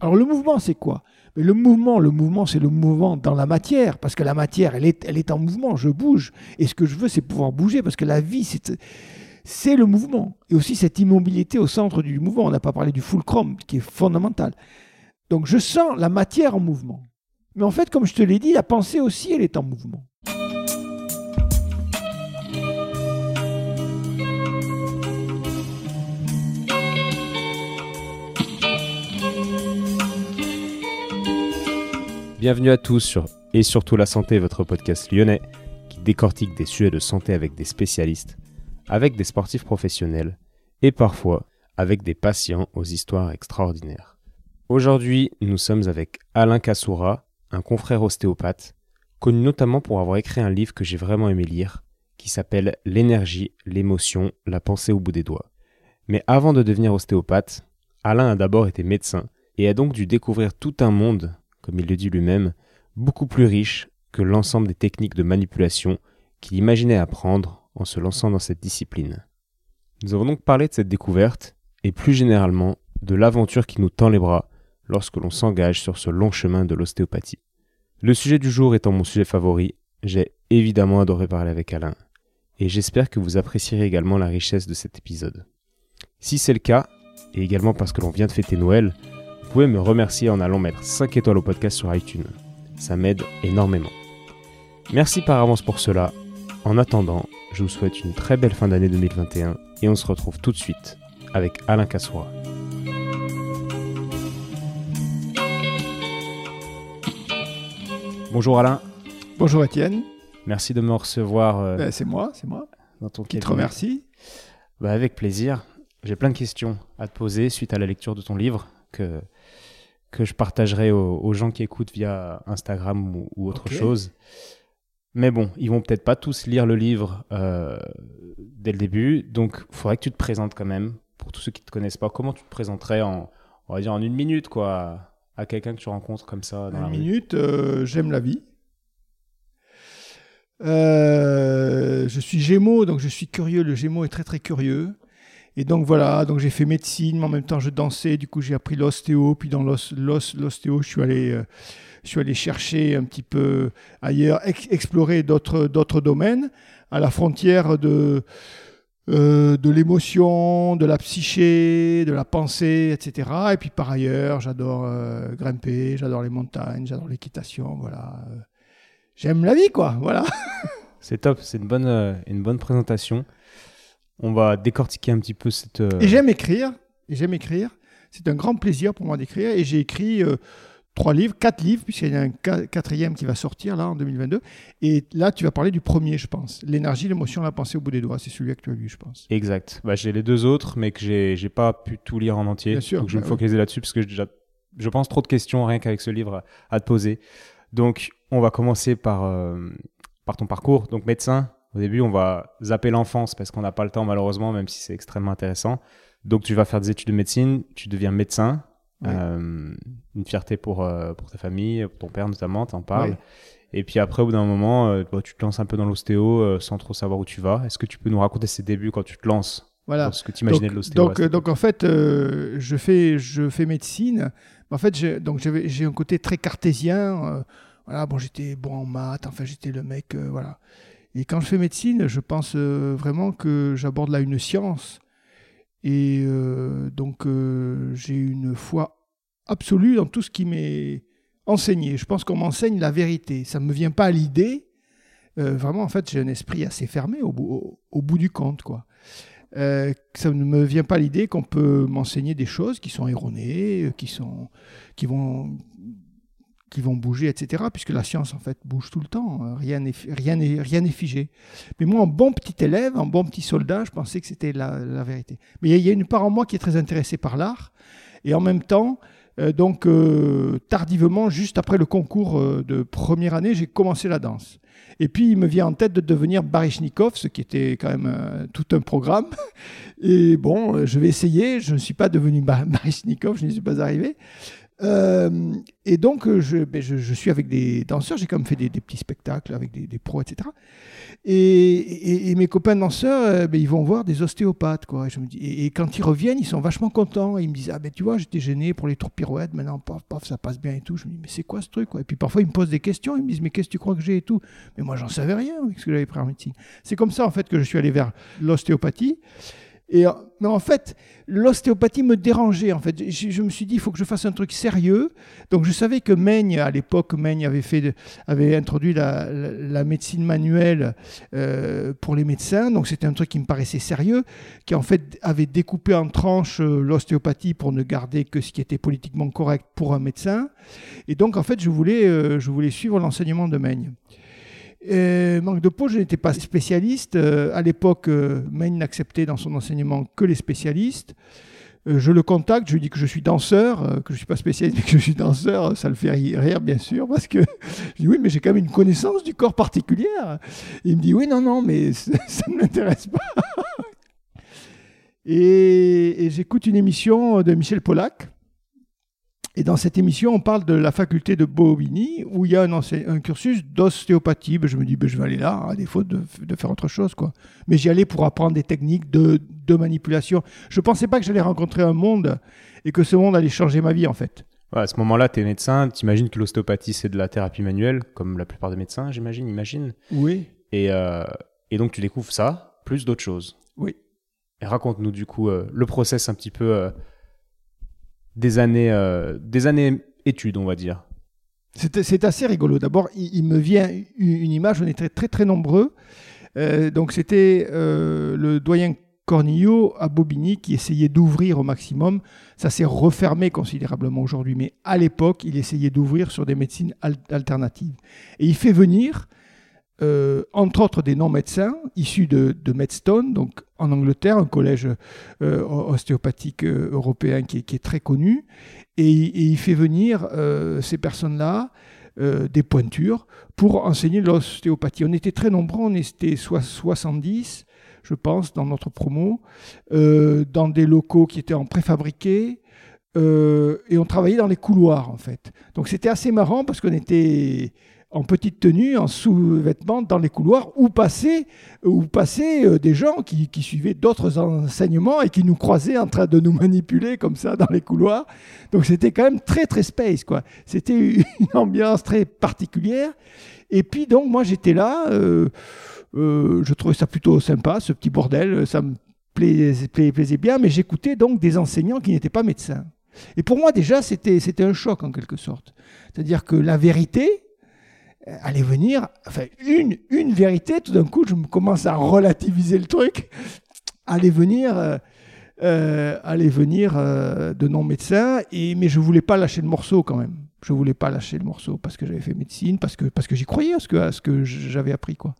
Alors le mouvement, c'est quoi? Mais le mouvement, le mouvement, c'est le mouvement dans la matière, parce que la matière, elle est, elle est en mouvement, je bouge. Et ce que je veux, c'est pouvoir bouger, parce que la vie, c'est c'est le mouvement. Et aussi cette immobilité au centre du mouvement. On n'a pas parlé du fulcrum, qui est fondamental. Donc je sens la matière en mouvement. Mais en fait, comme je te l'ai dit, la pensée aussi, elle est en mouvement. Bienvenue à tous sur Et surtout la santé, votre podcast lyonnais qui décortique des sujets de santé avec des spécialistes, avec des sportifs professionnels et parfois avec des patients aux histoires extraordinaires. Aujourd'hui, nous sommes avec Alain Kassoura, un confrère ostéopathe, connu notamment pour avoir écrit un livre que j'ai vraiment aimé lire, qui s'appelle L'énergie, l'émotion, la pensée au bout des doigts. Mais avant de devenir ostéopathe, Alain a d'abord été médecin et a donc dû découvrir tout un monde comme il le dit lui-même, beaucoup plus riche que l'ensemble des techniques de manipulation qu'il imaginait apprendre en se lançant dans cette discipline. Nous avons donc parlé de cette découverte et plus généralement de l'aventure qui nous tend les bras lorsque l'on s'engage sur ce long chemin de l'ostéopathie. Le sujet du jour étant mon sujet favori, j'ai évidemment adoré parler avec Alain et j'espère que vous apprécierez également la richesse de cet épisode. Si c'est le cas, et également parce que l'on vient de fêter Noël, pouvez me remercier en allant mettre 5 étoiles au podcast sur iTunes. Ça m'aide énormément. Merci par avance pour cela. En attendant, je vous souhaite une très belle fin d'année 2021 et on se retrouve tout de suite avec Alain Cassoura. Bonjour Alain. Bonjour Étienne. Merci de me recevoir. Euh, ben, c'est moi, c'est moi. Dans ton Qui te remercie. Bah, avec plaisir. J'ai plein de questions à te poser suite à la lecture de ton livre que, que je partagerai aux, gens qui écoutent via Instagram ou, autre chose. Mais bon, ils vont peut-être pas tous lire le livre euh, dès le début, donc il faudrait que tu te présentes quand même. Pour tous ceux qui ne te connaissent pas, comment tu te présenterais en, on va dire en une minute, quoi, à quelqu'un que tu rencontres comme ça dans Une minute, euh, j'aime la vie. Euh, je suis Gémeaux, donc je suis curieux. Le Gémeaux est très très curieux. Et donc voilà, donc j'ai fait médecine, mais en même temps je dansais, du coup j'ai appris l'ostéo, puis dans l'ostéo je suis allé, euh, je suis allé chercher un petit peu ailleurs, explorer d'autres domaines, à la frontière de, euh, de l'émotion, de la psyché, de la pensée, etc. Et puis par ailleurs, j'adore euh, grimper, j'adore les montagnes, j'adore l'équitation, voilà. J'aime la vie, quoi, voilà. C'est top, c'est une bonne, une bonne présentation. On va décortiquer un petit peu cette. Euh, et j'aime écrire. Et j'aime écrire. C'est un grand plaisir pour moi d'écrire. Et j'ai écrit euh, trois livres, quatre livres, puisqu'il y a un quatrième qui va sortir là en 2022. Et là, tu vas parler du premier, je pense. L'énergie, l'émotion, la pensée au bout des doigts. C'est celui que tu as lu, je pense. Exact. Bah, j'ai les deux autres, mais que j'ai, j'ai pas pu tout lire en entier. Bien sûr. Donc je vais me bah focaliser là-dessus parce que déjà, je pense trop de questions rien qu'avec ce livre à, te poser. Donc, on va commencer par, euh, par ton parcours. Donc, médecin, au début, on va zapper l'enfance parce qu'on n'a pas le temps malheureusement, même si c'est extrêmement intéressant. Donc tu vas faire des études de médecine, tu deviens médecin. Euh, une fierté pour, euh, pour ta famille, pour ton père notamment, t'en parles. Et puis après, au bout d'un moment, euh, bah, tu te lances un peu dans l'ostéo sans trop savoir où tu vas. Est-ce que tu peux nous raconter ces débuts quand tu te lances voilà. Ce que tu imaginais de l'ostéo donc, donc en fait, je, fais, je fais médecine. En fait, j'ai un côté très cartésien. voilà, bon, j'étais bon en maths. Enfin, j'étais le mec. voilà. Et quand je fais médecine, je pense euh, vraiment que j'aborde là une science. Et euh, donc, euh, j'ai une foi absolue dans tout ce qui m'est enseigné. Je pense qu'on m'enseigne la vérité. Ça ne me vient pas à l'idée. vraiment, en fait, j'ai un esprit assez fermé au bout, du compte. quoi. ça ne me vient pas l'idée qu'on peut m'enseigner des choses qui sont erronées, qui, sont, qui vont qui vont bouger, etc. Puisque la science, en fait, bouge tout le temps. Hein. Rien n'est rien rien figé. Mais moi, en bon petit élève, en bon petit soldat, je pensais que c'était la, vérité. Mais il y, a une part en moi qui est très intéressée par l'art. Et en même temps, euh, donc, euh, tardivement, juste après le concours euh, de première année, j'ai commencé la danse. Et puis, il me vient en tête de devenir Baryshnikov, ce qui était quand même tout un programme. Et bon, je vais essayer. Je ne suis pas devenu Baryshnikov, je n'y suis pas arrivé. Euh, et donc, euh, ben, je, je, suis avec des danseurs, j'ai quand même fait des, petits spectacles avec des, pros, etc. Et, mes copains danseurs, euh, ben, ils vont voir des ostéopathes. Quoi. Et, quand ils reviennent, ils sont vachement contents. Ils me disent Ah ben tu vois, j'étais gêné pour les tours pirouettes, maintenant, paf, paf, ça passe bien et tout. Je me dis Mais c'est quoi ce truc quoi? Et puis parfois, ils me posent des questions, ils me disent Mais qu'est-ce que tu crois que j'ai et tout? Mais moi, j'en savais rien avec ce que j'avais pris en médecine. C'est comme ça, en fait, que je suis allé vers l'ostéopathie. Et, mais en fait, l'ostéopathie me dérangeait. En fait, je, me suis dit, il faut que je fasse un truc sérieux. Donc, je savais que Meigne, à l'époque, avait fait, avait introduit la, médecine manuelle euh, pour les médecins. Donc, c'était un truc qui me paraissait sérieux, qui en fait avait découpé en tranches euh, l'ostéopathie pour ne garder que ce qui était politiquement correct pour un médecin. Et donc, en fait, je voulais, euh, je voulais suivre l'enseignement de Meigne. Euh, manque de peau, je n'étais pas spécialiste. Euh, à l'époque, euh, Maine n'acceptait dans son enseignement que les spécialistes. je le contacte, je lui dis que je suis danseur, que je ne suis pas spécialiste, mais que je suis danseur. Ça le fait rire, bien sûr, parce que je dis oui, mais j'ai quand même une connaissance du corps particulière. il me dit oui, non, non, mais ça ne m'intéresse pas. et, et j'écoute une émission de Michel Polac et dans cette émission, on parle de la faculté de Bobigny, où il y a un, cursus d'ostéopathie. Ben, je me dis, ben, je vais aller là, à défaut de, faire autre chose. Quoi. Mais j'y allais pour apprendre des techniques de, manipulation. Je ne pensais pas que j'allais rencontrer un monde et que ce monde allait changer ma vie, en fait. à ce moment-là, tu es médecin, tu imagines que l'ostéopathie, c'est de la thérapie manuelle, comme la plupart des médecins, j'imagine, imagine. Oui. Et, euh, et, donc, tu découvres ça, plus d'autres choses. Oui. Et raconte-nous, du coup, euh, le process un petit peu... Euh, des années, euh, des années études, on va dire. C'est assez rigolo. D'abord, il, me vient une image, on était très très, nombreux. Euh, donc c'était euh, le doyen Cornillo à Bobigny qui essayait d'ouvrir au maximum. Ça s'est refermé considérablement aujourd'hui, mais à l'époque, il essayait d'ouvrir sur des médecines alternatives. Et il fait venir euh, entre autres des non-médecins issus de, Medstone, donc en Angleterre, un collège euh, ostéopathique euh, européen qui est, très connu, et, il fait venir ces personnes-là, des pointures, pour enseigner l'ostéopathie. On était très nombreux, on était soit 70, je pense, dans notre promo, dans des locaux qui étaient en préfabriqué, et on travaillait dans les couloirs en fait. Donc c'était assez marrant parce qu'on était en petite tenue, en sous-vêtements dans les couloirs, où passaient, où passaient euh, des gens qui, suivaient d'autres enseignements et qui nous croisaient en train de nous manipuler comme ça dans les couloirs. Donc c'était quand même très très space, quoi. C'était une ambiance très particulière. Et puis donc moi j'étais là, euh, euh, je trouvais ça plutôt sympa, ce petit bordel, ça me plaisait, plaisait bien, mais j'écoutais donc des enseignants qui n'étaient pas médecins. Et pour moi déjà c'était un choc en quelque sorte. C'est-à-dire que la vérité, euh, allait venir, enfin, une, une vérité, tout d'un coup, je commence à relativiser le truc, allait venir, euh, euh, venir de non-médecins, et, mais je voulais pas lâcher le morceau quand même. Je voulais pas lâcher le morceau parce que j'avais fait médecine, parce que, parce que j'y croyais à ce que, que j'avais appris, quoi.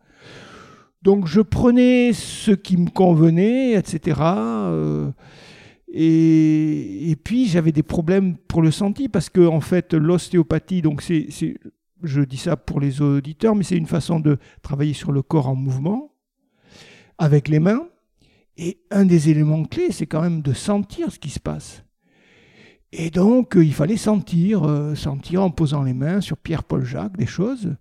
Donc je prenais ce qui me convenait, etc. et, et, puis j'avais des problèmes pour le senti parce que en fait l'ostéopathie, donc c'est je dis ça pour les auditeurs, mais c'est une façon de travailler sur le corps en mouvement, avec les mains. Et un des éléments clés, c'est quand même de sentir ce qui se passe. Et donc, il fallait sentir, euh, sentir en posant les mains sur Pierre-Paul Jacques des choses.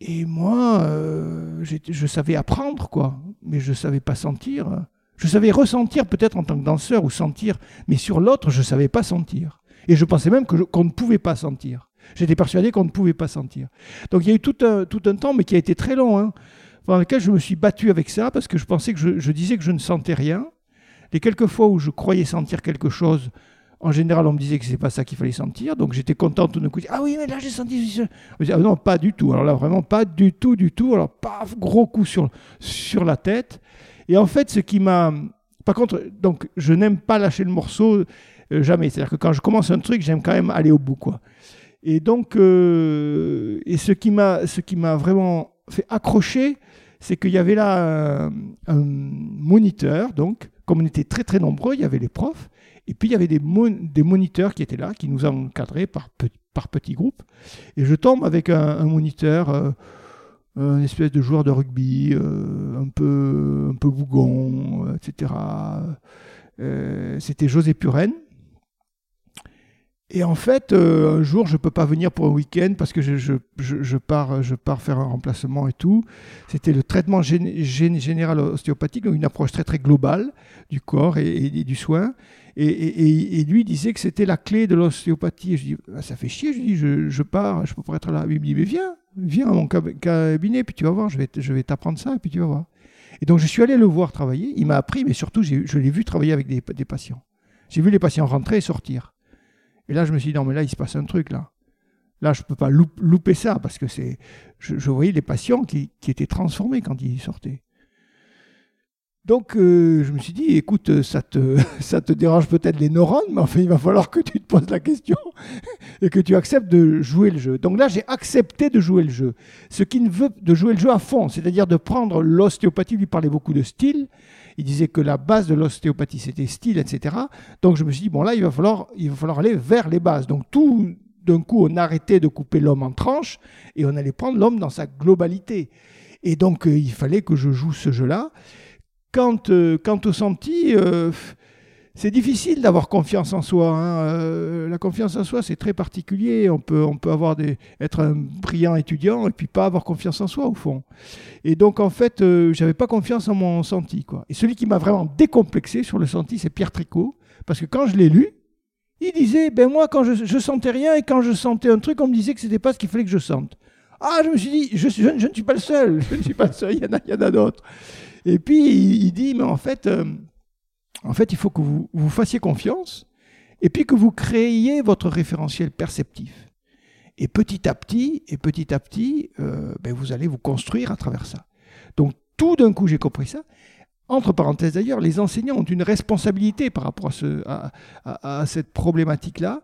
Et moi, euh, je savais apprendre, quoi, mais je ne savais pas sentir. Je savais ressentir peut-être en tant que danseur ou sentir, mais sur l'autre, je ne savais pas sentir. Et je pensais même qu'on ne pouvait pas sentir. J'étais persuadé qu'on ne pouvait pas sentir. Donc il y a eu tout un, tout un temps, mais qui a été très long, hein, pendant lequel je me suis battu avec ça, parce que je pensais que je, disais que je ne sentais rien. Les quelques fois où je croyais sentir quelque chose, en général, on me disait que ce n'est pas ça qu'il fallait sentir. Donc j'étais content tout d'un coup. Ah oui, mais là j'ai senti. Ah non, pas du tout. Alors là, vraiment pas du tout, du tout. Alors, paf, gros coup sur, sur la tête. Et en fait, ce qui m'a. Par contre, donc, je n'aime pas lâcher le morceau euh, jamais. C'est-à-dire que quand je commence un truc, j'aime quand même aller au bout, quoi. Et donc, euh, et ce qui m'a, ce qui m'a vraiment fait accrocher, c'est qu'il y avait là un, moniteur, donc, comme on était très très nombreux, il y avait les profs, et puis il y avait des, moniteurs qui étaient là, qui nous encadraient par, par petits groupes. Et je tombe avec un, moniteur, euh, un espèce de joueur de rugby, euh, un, peu, un peu bougon, etc. C'était José Puren. Et en fait, euh, un jour, je peux pas venir pour un week-end parce que je, je, je, pars, je pars faire un remplacement et tout. C'était le traitement général ostéopathique, donc une approche très très globale du corps et, du soin. Et, et, lui disait que c'était la clé de l'ostéopathie. Je dis, ah, ça fait chier. Je dis, je, pars, je peux pas être là. Il me dit, mais viens, viens à mon cabinet, puis tu vas voir, je vais, je vais t'apprendre ça, et puis tu vas voir. Et donc, je suis allé le voir travailler. Il m'a appris, mais surtout, je l'ai vu travailler avec des, des patients. J'ai vu les patients rentrer et sortir. Et là, je me suis dit, non, mais là, il se passe un truc, là. Là, je ne peux pas louper ça, parce que c'est. Je, voyais les patients qui, étaient transformés quand ils sortaient. Donc, euh, je me suis dit, écoute, ça te, dérange peut-être les neurones, mais enfin, il va falloir que tu te poses la question et que tu acceptes de jouer le jeu. Donc là, j'ai accepté de jouer le jeu. Ce qui ne veut de jouer le jeu à fond, c'est-à-dire de prendre l'ostéopathie, lui parlait beaucoup de style, il disait que la base de l'ostéopathie, c'était style, etc. Donc je me suis dit, bon là, il va falloir, aller vers les bases. Donc tout d'un coup, on arrêtait de couper l'homme en tranches et on allait prendre l'homme dans sa globalité. Et donc, euh, il fallait que je joue ce jeu-là. Quant, euh, au senti, euh, c'est difficile d'avoir confiance en soi. Hein. Euh, la confiance en soi, c'est très particulier. On peut, on peut avoir des, être un brillant étudiant et puis pas avoir confiance en soi, au fond. Et donc, en fait, euh, j'avais pas confiance en mon senti. Quoi. Et celui qui m'a vraiment décomplexé sur le senti, c'est Pierre Tricot. Parce que quand je l'ai lu, il disait, ben moi, quand je, sentais rien et quand je sentais un truc, on me disait que c'était pas ce qu'il fallait que je sente. Ah, je me suis dit, je, ne suis pas le seul. Je ne suis pas le seul, il y en a, il y en a d'autres. Et puis, il, dit, mais en fait... Euh, en fait, il faut que vous vous fassiez confiance et puis que vous créiez votre référentiel perceptif. Et petit à petit, et petit à petit, euh, ben, vous allez vous construire à travers ça. Donc tout d'un coup, j'ai compris ça. Entre parenthèses d'ailleurs, les enseignants ont une responsabilité par rapport à, cette problématique-là.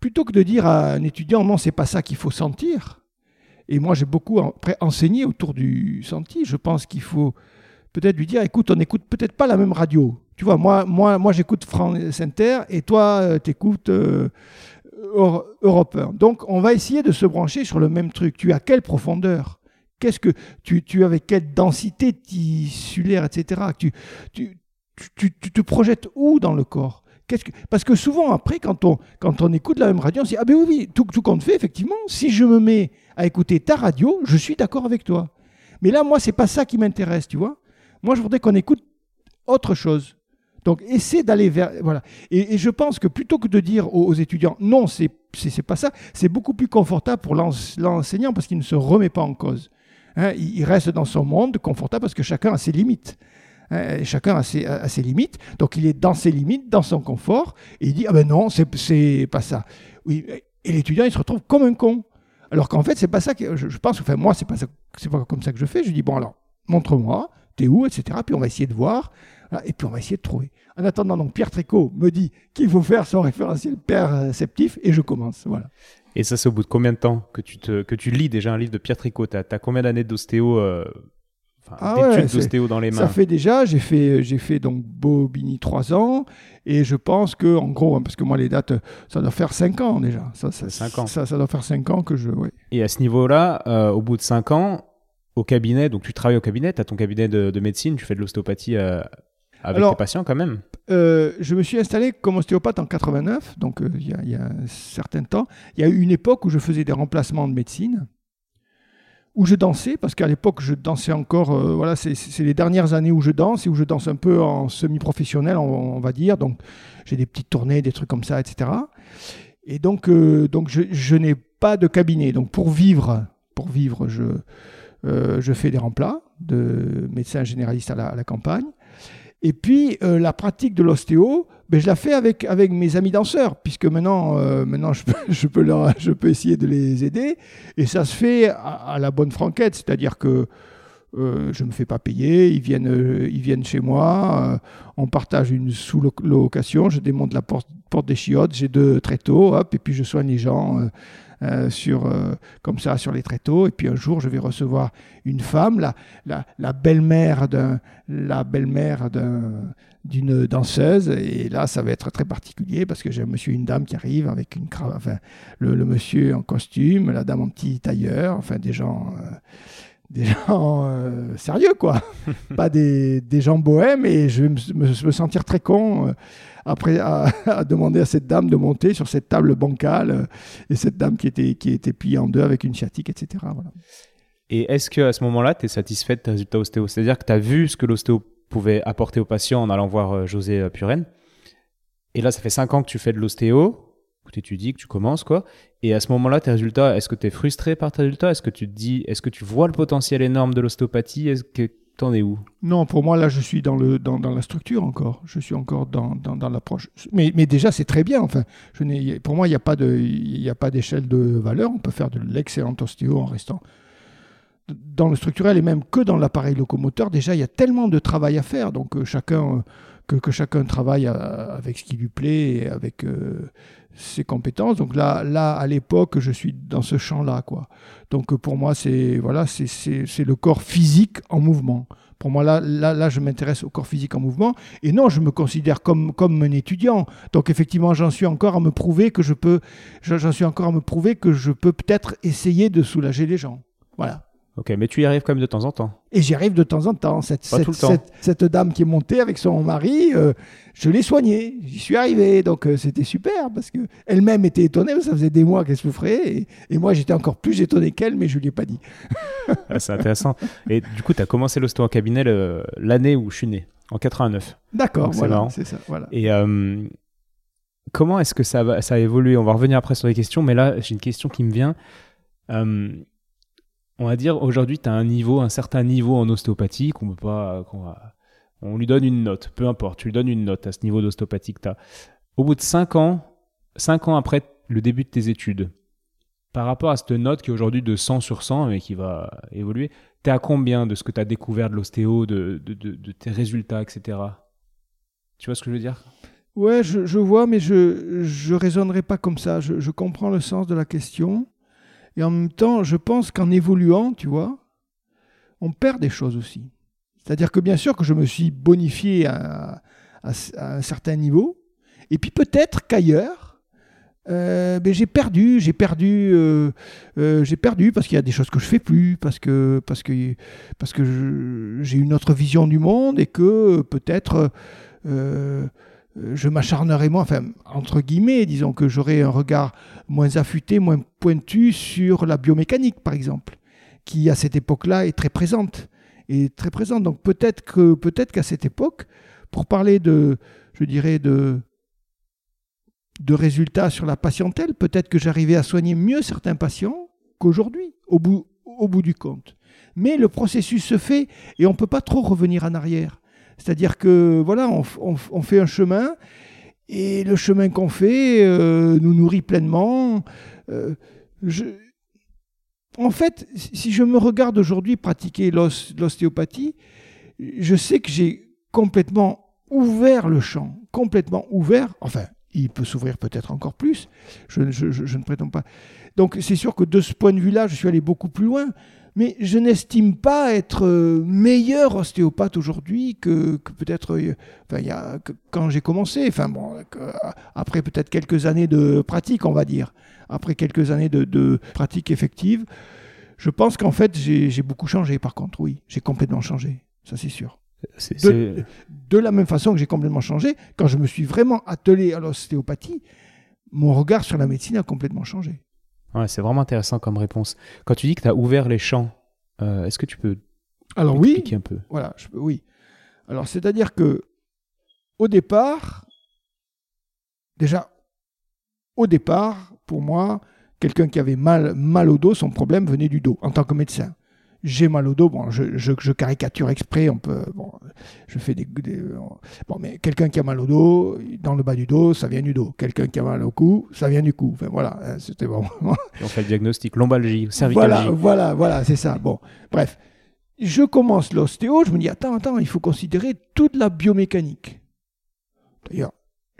Plutôt que de dire à un étudiant, non, c'est pas ça qu'il faut sentir. Et moi, j'ai beaucoup enseigné autour du senti. Je pense qu'il faut peut-être lui dire, écoute, on n'écoute peut-être pas la même radio. Tu vois, moi, moi, moi j'écoute France Inter et toi, euh, tu écoutes euh, Europe 1. Donc, on va essayer de se brancher sur le même truc. Tu as quelle profondeur? Qu'est-ce que tu, tu avec quelle densité tissulaire, etc. Tu, tu, tu, tu, te projettes où dans le corps? Parce que souvent, après, quand on, quand on écoute la même radio, on se dit Ah, ben oui, oui, tout, tout compte fait, effectivement, si je me mets à écouter ta radio, je suis d'accord avec toi. Mais là, moi, c'est pas ça qui m'intéresse, tu vois? Moi, je voudrais qu'on écoute autre chose. Donc, essaie d'aller vers. Voilà. Et, je pense que plutôt que de dire aux, étudiants non, c'est pas ça, c'est beaucoup plus confortable pour l'enseignant parce qu'il ne se remet pas en cause. Hein, il, reste dans son monde confortable parce que chacun a ses limites. Hein, chacun a ses, limites. Donc, il est dans ses limites, dans son confort, et il dit Ah ben non, c'est pas ça. Oui, et l'étudiant, il se retrouve comme un con. Alors qu'en fait, c'est pas ça que je, je pense. Enfin, moi, c'est pas, pas comme ça que je fais. Je dis Bon, alors, montre-moi t'es où, etc. Puis on va essayer de voir, et puis on va essayer de trouver. En attendant, donc Pierre Tricot me dit qu'il faut faire son référentiel perceptif, et je commence. Voilà. Et ça, c'est au bout de combien de temps que tu, te, que tu lis déjà un livre de Pierre Tricot? Tu as, combien d'années d'ostéo euh, ah d'ostéo dans les mains? Ça fait déjà, j'ai fait, j'ai fait donc Bobigny trois ans, et je pense que, en gros, hein, parce que moi les dates, ça doit faire cinq ans déjà. Ça, ça, cinq ans. Ça, ça, doit faire cinq ans que je. Ouais. Et à ce niveau-là, euh, au bout de cinq ans, au cabinet, donc tu travailles au cabinet, tu as ton cabinet de, médecine, tu fais de l'ostéopathie euh, avec tes patients quand même euh, Je me suis installé comme ostéopathe en 89, donc euh, il y, a un certain temps. Il y a eu une époque où je faisais des remplacements de médecine, où je dansais, parce qu'à l'époque je dansais encore, voilà, c'est les dernières années où je danse et où je danse un peu en semi-professionnel, on, va dire. Donc j'ai des petites tournées, des trucs comme ça, etc. Et donc, donc je, je n'ai pas de cabinet. Donc pour vivre, pour vivre, je euh, je fais des remplats de médecin généraliste à la, campagne. Et puis, euh, la pratique de l'ostéo, ben, je la fais avec, avec mes amis danseurs, puisque maintenant, euh, maintenant je, peux, je, peux essayer de les aider. Et ça se fait à, la bonne franquette, c'est-à-dire que je ne me fais pas payer, ils viennent, ils viennent chez moi, on partage une sous-location, je démonte la porte, porte des chiottes, j'ai deux tréteaux, hop, et puis je soigne les gens euh, sur, euh, comme ça sur les tréteaux. Et puis un jour, je vais recevoir une femme, la, la, belle-mère d'un, la belle-mère d'un, d'une danseuse. Et là, ça va être très particulier parce que j'ai un monsieur une dame qui arrivent avec une cravate, enfin, le, monsieur en costume, la dame en petit tailleur, enfin, des gens. Euh, des gens euh, sérieux, quoi. pas des, des, gens bohèmes. Et je vais me, me, sentir très con euh, après à, demander à cette dame de monter sur cette table bancale. Euh, et cette dame qui était, qui était pliée en deux avec une sciatique, etc. Voilà. Et est-ce qu'à ce, ce moment-là, tu es satisfait de tes résultats ostéo? C'est-à-dire que tu as vu ce que l'ostéo pouvait apporter aux patients en allant voir José Puren. Et là, ça fait 5 ans que tu fais de l'ostéo tu étudies, que tu commences, quoi. Et à ce moment-là, tes résultats, est-ce que tu es frustré par tes résultats? Est-ce que tu dis, est-ce que tu vois le potentiel énorme de l'ostéopathie? Est-ce que t'en es où? Non, pour moi, là, je suis dans, le, dans, dans la structure encore. Je suis encore dans, dans, l'approche. Mais, mais déjà, c'est très bien. Enfin, je pour moi, il n'y a pas d'échelle de valeur. On peut faire de l'excellente ostéo en restant dans le structurel et même que dans l'appareil locomoteur. Déjà, il y a tellement de travail à faire. Donc, euh, chacun... que, que, chacun travaille avec ce qui lui plaît et avec euh, ses compétences. Donc là, là à l'époque, je suis dans ce champ-là. quoi. Donc pour moi, c'est voilà, c'est le corps physique en mouvement. Pour moi, là, là, là je m'intéresse au corps physique en mouvement. Et non, je me considère comme, comme un étudiant. Donc effectivement, j'en suis encore à me prouver que je peux, j'en suis encore à me prouver que je peux peut-être essayer de soulager les gens. Voilà. Ok, mais tu y arrives quand même de temps en temps. Et j'y arrive de temps en temps. Cette, cette, dame qui est montée avec son mari, euh, je l'ai soignée. J'y suis arrivé. Donc euh, c'était super parce que elle-même était étonnée. Ça faisait des mois qu'elle souffrait. Et, moi, j'étais encore plus étonné qu'elle, mais je ne lui ai pas dit. Ah, c'est intéressant. Et du coup, tu as commencé l'ostéo en cabinet l'année où je suis né, en 89. D'accord, voilà, c'est ça. Voilà. Et euh, comment est-ce que ça, ça a évolué? On va revenir après sur les questions, mais là, j'ai une question qui me vient on va dire aujourd'hui tu as un niveau, un certain niveau en ostéopathie qu'on peut pas on, lui donne une note, peu importe, tu lui donnes une note à ce niveau d'ostéopathie que tu as. Au bout de 5 ans, 5 ans après le début de tes études, par rapport à cette note qui est aujourd'hui de 100 sur 100 mais qui va évoluer, tu es à combien de ce que tu as découvert de l'ostéo, de, de, tes résultats, etc. Tu vois ce que je veux dire? Ouais, je, vois, mais je ne raisonnerai pas comme ça. Je, je comprends le sens de la question. Et en même temps, je pense qu'en évoluant, tu vois, on perd des choses aussi. C'est-à-dire que bien sûr que je me suis bonifié à, un certain niveau, et puis peut-être qu'ailleurs, euh, ben j'ai perdu, j'ai perdu, euh, euh, j'ai perdu parce qu'il y a des choses que je fais plus, parce que parce que parce que j'ai une autre vision du monde et que peut-être je m'acharnerai moins, enfin, entre guillemets, disons que j'aurai un regard moins affûté, moins pointu sur la biomécanique, par exemple, qui à cette époque-là est très présente. Et très présente. Donc peut-être que peut-être qu'à cette époque, pour parler de, je dirais, de, de résultats sur la patientèle, peut-être que j'arrivais à soigner mieux certains patients qu'aujourd'hui, au bout, au bout du compte. Mais le processus se fait et on ne peut pas trop revenir en arrière. C'est-à-dire que voilà, on, fait un chemin et le chemin qu'on fait euh, nous nourrit pleinement. Euh, en fait, si je me regarde aujourd'hui pratiquer l'ostéopathie, je sais que j'ai complètement ouvert le champ, complètement ouvert. Enfin, il peut s'ouvrir peut-être encore plus. je, ne prétends pas. Donc, c'est sûr que de ce point de vue-là, je suis allé beaucoup plus loin mais je n'estime pas être euh, meilleur ostéopathe aujourd'hui que, peut-être euh, enfin, quand j'ai commencé. Enfin, bon, après peut-être quelques années de pratique, on va dire. Après quelques années de, pratique effective, je pense qu'en fait, j'ai beaucoup changé. Par contre, oui, j'ai complètement changé. Ça, c'est sûr. De, de, la même façon que j'ai complètement changé, quand je me suis vraiment attelé à l'ostéopathie, mon regard sur la médecine a complètement changé. Ouais, c'est vraiment intéressant comme réponse. Quand tu dis que tu as ouvert les champs, euh, est-ce que tu peux Alors oui, un peu? Voilà, je peux, oui. Alors c'est-à-dire que au départ, déjà, au départ, pour moi, quelqu'un qui avait mal, mal au dos, son problème venait du dos en tant que médecin j'ai mal au dos. Bon, je, caricature exprès. On peut, bon, je fais des, bon, mais quelqu'un qui a mal au dos, dans le bas du dos, ça vient du dos. Quelqu'un qui a mal au cou, ça vient du cou. Enfin voilà, hein, c'était bon. on fait le diagnostic, lombalgie, cervicalgie. Voilà, voilà, voilà, c'est ça. Bon, bref, je commence l'ostéo. Je me dis attends, attends, il faut considérer toute la biomécanique. D'ailleurs,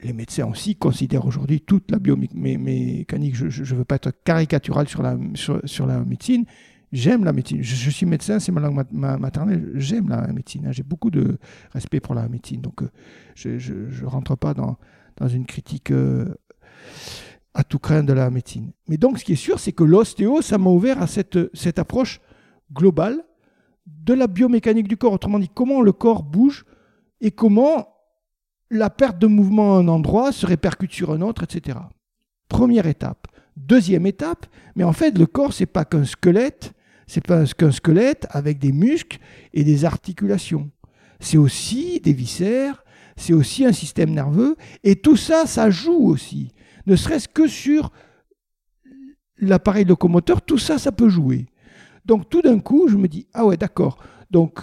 les médecins aussi considèrent aujourd'hui toute la biomécanique. Je ne veux pas être caricatural sur la, sur la médecine, J'aime la médecine. Je, suis médecin, c'est ma langue maternelle. J'aime la médecine. Hein. J'ai beaucoup de respect pour la médecine. Donc, euh, je ne rentre pas dans, dans une critique euh, à tout craint de la médecine. Mais donc, ce qui est sûr, c'est que l'ostéo, ça m'a ouvert à cette, cette approche globale de la biomécanique du corps, autrement dit, comment le corps bouge et comment la perte de mouvement à un endroit se répercute sur un autre, etc. Première étape. Deuxième étape, mais en fait, le corps, c'est pas qu'un squelette, c'est pas qu'un squelette avec des muscles et des articulations. C'est aussi des viscères, c'est aussi un système nerveux, et tout ça, ça joue aussi. Ne serait-ce que sur l'appareil locomoteur, tout ça, ça peut jouer. Donc tout d'un coup, je me dis, ah ouais, d'accord. Donc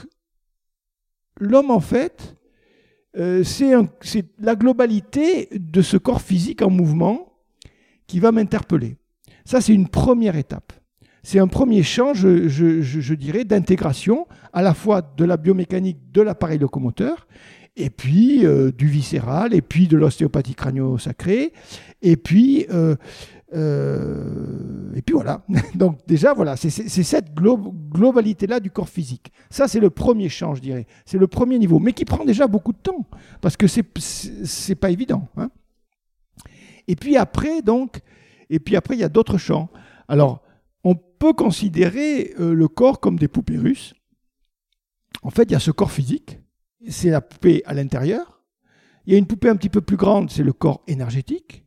l'homme, en fait, euh, c'est la globalité de ce corps physique en mouvement qui va m'interpeller. Ça, c'est une première étape. C'est un premier champ, je, dirais, d'intégration à la fois de la biomécanique de l'appareil locomoteur, et puis euh, du viscéral, et puis de l'ostéopathie crânio-sacrée, et puis euh, euh, et puis voilà. Donc déjà, voilà, c'est cette globalité-là du corps physique. Ça, c'est le premier champ, je dirais. C'est le premier niveau, mais qui prend déjà beaucoup de temps, parce que c'est pas évident. Hein. Et puis après, donc, et puis après, il y a d'autres champs. Alors, peut considérer euh, le corps comme des poupées russes. En fait, il y a ce corps physique, c'est la poupée à l'intérieur. Il y a une poupée un petit peu plus grande, c'est le corps énergétique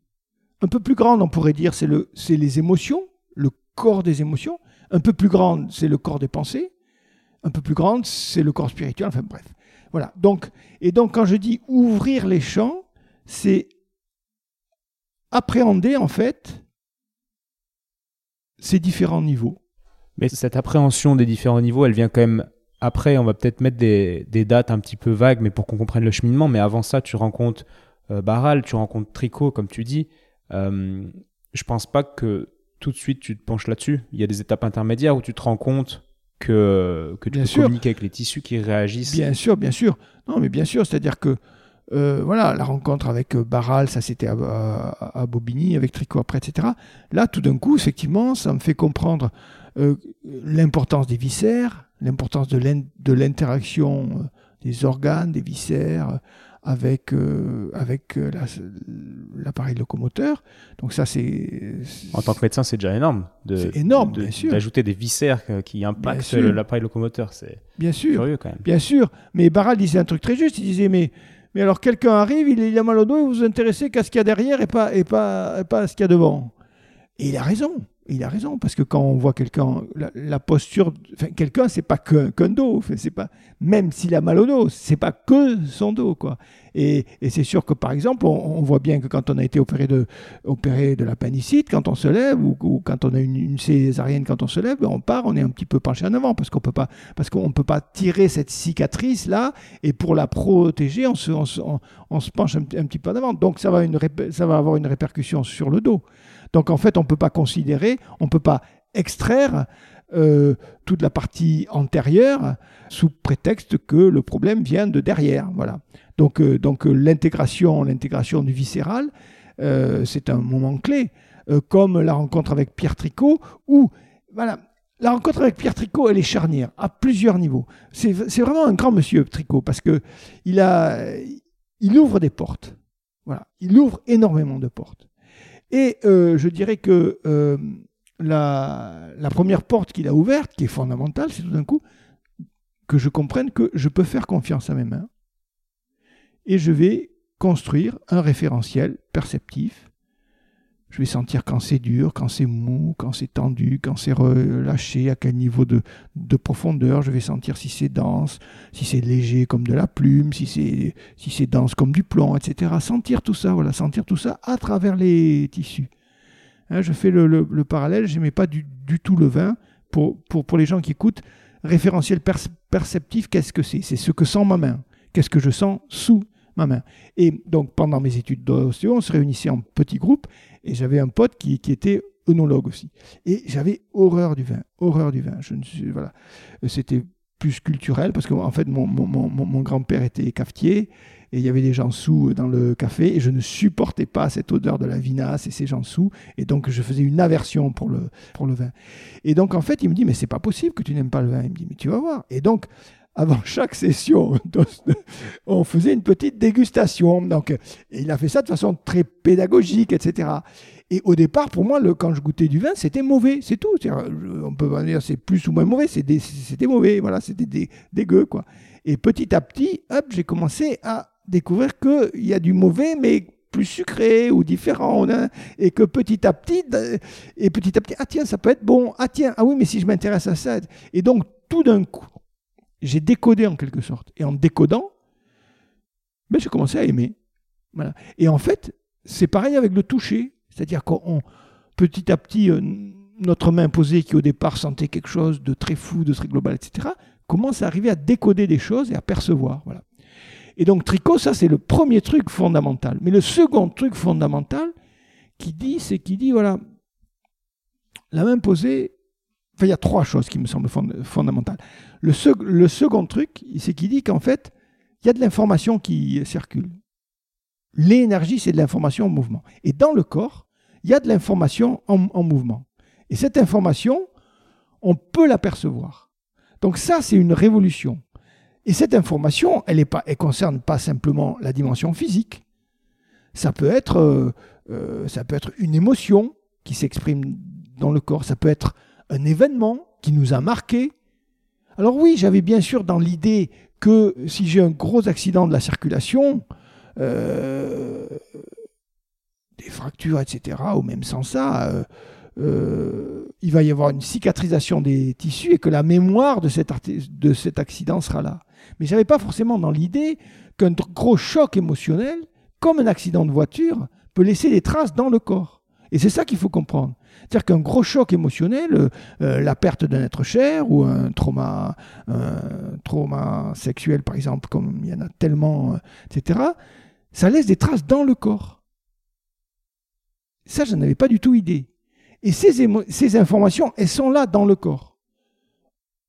un peu plus grande, on pourrait dire, c'est le, les émotions, le corps des émotions. Un peu plus grande, c'est le corps des pensées. Un peu plus grande, c'est le corps spirituel. Enfin bref. Voilà. Donc, et donc, quand je dis ouvrir les champs, c'est appréhender en fait ces différents niveaux. Mais cette appréhension des différents niveaux, elle vient quand même après. On va peut-être mettre des, dates un petit peu vagues, mais pour qu'on comprenne le cheminement. Mais avant ça, tu rencontres euh, Baral, tu rencontres Tricot, comme tu dis. Euh, je pense pas que tout de suite tu te penches là-dessus. Il y a des étapes intermédiaires où tu te rends compte que, que tu bien peux communiquer avec les tissus qui réagissent. Bien sûr, bien sûr. Non, mais bien sûr, c'est-à-dire que euh, voilà, la rencontre avec euh, Barral, ça c'était à, Bobigny, avec Tricot après, etc. Là, tout d'un coup, effectivement, ça me fait comprendre l'importance des viscères, l'importance de l'interaction des organes, des viscères, avec, euh, avec euh, l'appareil locomoteur. Donc ça, c'est... En tant que médecin, c'est déjà énorme. C'est énorme, bien sûr. D'ajouter des viscères qui impactent l'appareil locomoteur. C'est bien sûr, curieux quand même. Bien sûr. Mais Barral disait un truc très juste. Il disait, mais, mais alors quelqu'un arrive, il, a mal au dos, et vous vous intéressez qu'à ce qu'il y a derrière et pas, et pas, et pas à ce qu'il y a devant. Et il a raison il a raison, parce que quand on voit quelqu'un, la, posture, enfin, quelqu'un, c'est pas qu'un dos, c'est pas, même s'il a mal au dos, c'est pas que son dos, quoi. Et, c'est sûr que, par exemple, on, voit bien que quand on a été opéré de, opéré de l'appendicite, quand on se lève, ou, quand on a une, césarienne, quand on se lève, on part, on est un petit peu penché en avant, parce qu'on peut pas, parce qu'on peut pas tirer cette cicatrice là, et pour la protéger, on se, on, se penche un, petit peu en avant. Donc ça va, une, ça va avoir une répercussion sur le dos. Donc en fait, on ne peut pas considérer, on ne peut pas extraire euh, toute la partie antérieure sous prétexte que le problème vient de derrière. Voilà. Donc, euh, donc euh, l'intégration, l'intégration du viscéral, c'est un moment clé, comme la rencontre avec Pierre Tricot, où voilà, la rencontre avec Pierre Tricot, elle est charnière à plusieurs niveaux. C'est vraiment un grand monsieur Tricot parce que il a, il ouvre des portes. Voilà, il ouvre énormément de portes. Et euh, je dirais que euh, la, première porte qu'il a ouverte, qui est fondamentale, c'est tout d'un coup que je comprenne que je peux faire confiance à mes mains. Et je vais construire un référentiel perceptif je vais sentir quand c'est dur, quand c'est mou, quand c'est tendu, quand c'est relâché, à quel niveau de, profondeur. Je vais sentir si c'est dense, si c'est léger comme de la plume, si c'est dense comme du plomb, etc. Sentir tout ça, voilà, sentir tout ça à travers les tissus. Hein, je fais le, parallèle, je n'aimais pas du, tout le vin. Pour les gens qui écoutent, référentiel perceptif, qu'est-ce que c'est? C'est ce que sent ma main. Qu'est-ce que je sens sous ma main? Et donc, pendant mes études d'ostéo, on se réunissait en petits groupes et j'avais un pote qui, était œnologue aussi. Et j'avais horreur du vin, horreur du vin. Je ne suis, voilà. C'était plus culturel parce qu'en en fait, mon, mon, grand-père était cafetier et il y avait des gens sous dans le café et je ne supportais pas cette odeur de la vinasse et ces gens sous et donc je faisais une aversion pour le, pour le vin. Et donc en fait, il me dit, mais c'est pas possible que tu n'aimes pas le vin. Il me dit, mais tu vas voir. Et donc, avant chaque session, on faisait une petite dégustation. Donc, il a fait ça de façon très pédagogique, etc. Et au départ, pour moi, quand je goûtais du vin, c'était mauvais, c'est tout. On peut pas dire c'est plus ou moins mauvais, c'était mauvais, voilà, c'était dégueu, quoi. Et petit à petit, hop, j'ai commencé à découvrir qu'il y a du mauvais, mais plus sucré ou différent, hein, et que petit à petit, et petit à petit, ah tiens, ça peut être bon, ah tiens, ah oui, mais si je m'intéresse à ça, et donc tout d'un coup, j'ai décodé en quelque sorte, et en décodant, ben, j'ai commencé à aimer. Voilà. Et en fait, c'est pareil avec le toucher. C'est-à-dire qu'on, petit à petit, euh, notre main posée, qui au départ sentait quelque chose de très fou, de très global, etc., commence à arriver à décoder des choses et à percevoir. Voilà. Et donc, tricot, ça, c'est le premier truc fondamental. Mais le second truc fondamental qui dit, c'est qu'il dit, voilà, la main posée, il y a trois choses qui me semblent fondamentales. Le, le second truc, c'est qu'il dit qu'en fait, il y a de l'information qui circule. L'énergie, c'est de l'information en mouvement. Et dans le corps, il y a de l'information en, mouvement. Et cette information, on peut l'apercevoir. Donc ça, c'est une révolution. Et cette information, elle ne concerne pas simplement la dimension physique. Ça peut être, euh, euh, ça peut être une émotion qui s'exprime dans le corps. Ça peut être un événement qui nous a marqué. Alors oui, j'avais bien sûr dans l'idée que si j'ai un gros accident de la circulation, euh, des fractures, etc., ou même sans ça, euh, euh, il va y avoir une cicatrisation des tissus et que la mémoire de cet, de cet accident sera là. Mais je n'avais pas forcément dans l'idée qu'un gros choc émotionnel, comme un accident de voiture, peut laisser des traces dans le corps. Et c'est ça qu'il faut comprendre. C'est-à-dire qu'un gros choc émotionnel, euh, la perte d'un être cher ou un trauma, un trauma sexuel par exemple, comme il y en a tellement, etc., ça laisse des traces dans le corps. Ça, je n'en avais pas du tout idée. Et ces, ces informations, elles sont là dans le corps.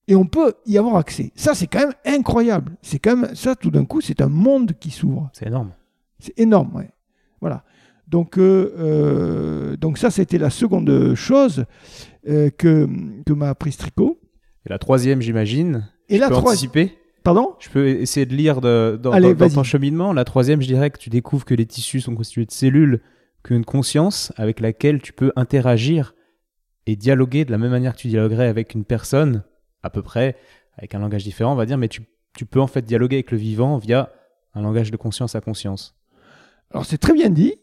Et on peut y avoir accès. Ça, c'est quand même incroyable. C'est quand même, ça, tout d'un coup, c'est un monde qui s'ouvre. C'est énorme. C'est énorme, ouais. Voilà. Donc, euh, euh, donc ça, c'était la seconde chose euh, que, que m'a appris Tricot. Et la troisième, j'imagine. Et la troisième. Pardon? Je peux essayer de lire de, dans, dans ton cheminement. La troisième, je dirais que tu découvres que les tissus sont constitués de cellules qu'une conscience avec laquelle tu peux interagir et dialoguer de la même manière que tu dialoguerais avec une personne, à peu près, avec un langage différent, on va dire, mais tu, peux en fait dialoguer avec le vivant via un langage de conscience à conscience. Alors c'est très bien dit,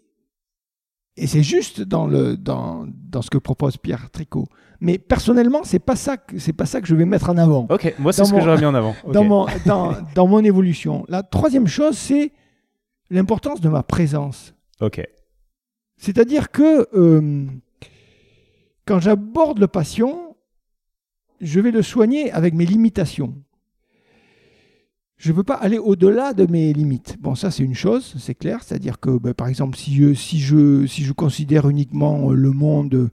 et c'est juste dans, le, dans, dans, ce que propose Pierre Tricot. Mais personnellement, c'est pas ça que c'est pas ça que je vais mettre en avant. Ok, moi c'est ce que j'aurais mis en avant. Dans, mon, dans, dans, mon évolution. La troisième chose, c'est l'importance de ma présence. Ok. C'est-à-dire que euh, quand j'aborde le patient, je vais le soigner avec mes limitations. Je ne veux pas aller au-delà de mes limites. Bon, ça c'est une chose, c'est clair. C'est-à-dire que, ben, par exemple, si je, si, je, si je considère uniquement le monde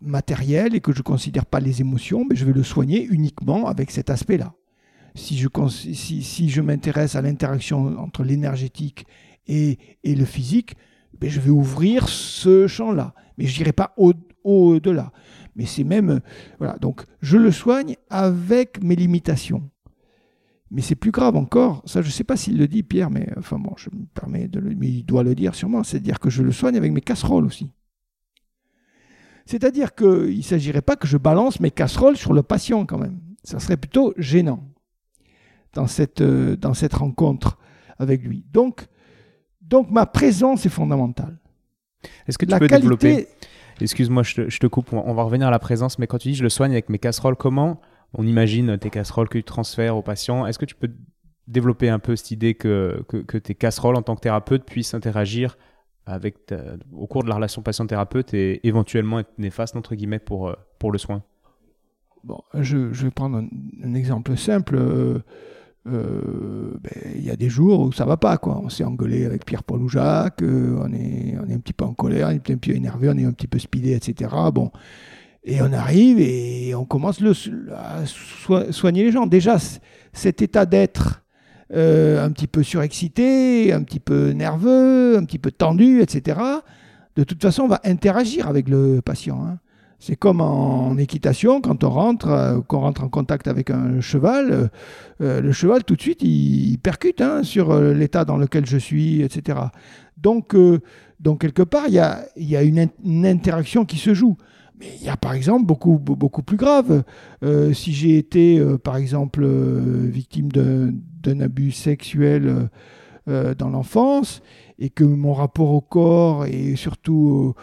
matériel et que je ne considère pas les émotions, ben, je vais le soigner uniquement avec cet aspect-là. Si je, m'intéresse à l'interaction entre l'énergétique et, et le physique, ben, je vais ouvrir ce champ-là. Mais je n'irai pas au-delà. Mais c'est même. Voilà, donc je le soigne avec mes limitations. Mais c'est plus grave encore, ça je ne sais pas s'il le dit Pierre, mais enfin bon, je me permets de le. Mais il doit le dire sûrement, c'est-à-dire que je le soigne avec mes casseroles aussi. C'est-à-dire qu'il ne s'agirait pas que je balance mes casseroles sur le patient quand même. Ça serait plutôt gênant dans cette, euh, dans cette rencontre avec lui. Donc, donc ma présence est fondamentale. Est-ce que tu peux développer? Excuse-moi, je te, coupe, on va revenir à la présence, mais quand tu dis je le soigne avec mes casseroles, comment on imagine tes casseroles que tu transfères aux patients Est-ce que tu peux développer un peu cette idée que, que, tes casseroles en tant que thérapeute puissent interagir avec au cours de la relation patient-thérapeute et éventuellement être néfastes entre guillemets pour, euh, pour le soin? Bon, je, vais prendre un, exemple simple. Euh, euh, ben, il y a des jours où ça va pas quoi. On s'est engueulé avec Pierre-Paul ou Jacques, on, est, on est un petit peu en colère, on est un petit peu énervé, on est un petit peu speedé, etc. Bon, et on arrive et on commence à soigner les gens. Déjà, cet état d'être euh, un petit peu surexcité, un petit peu nerveux, un petit peu tendu, etc. De toute façon, on va interagir avec le patient. Hein. C'est comme en équitation, quand on rentre, euh, qu'on rentre en contact avec un cheval, euh, le cheval tout de suite il, percute hein, sur l'état dans lequel je suis, etc. Donc, donc quelque part, il y a, une, interaction qui se joue. Mais il y a par exemple beaucoup, beaucoup plus grave. si j'ai été, par exemple, victime d'un abus sexuel dans l'enfance et que mon rapport au corps et surtout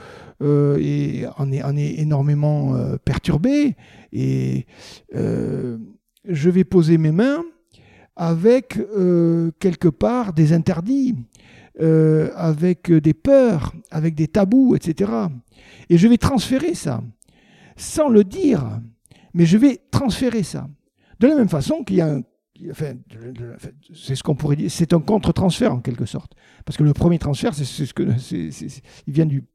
euh, et en est, est énormément euh, perturbé. Et euh, je vais poser mes mains avec quelque part des interdits, avec des peurs, avec des tabous, etc. Et je vais transférer ça, sans le dire, mais je vais transférer ça. De la même façon qu'il y a un Enfin, c'est ce qu'on pourrait dire, c'est un contre-transfert en quelque sorte. Parce que le premier transfert, c'est ce que, il vient du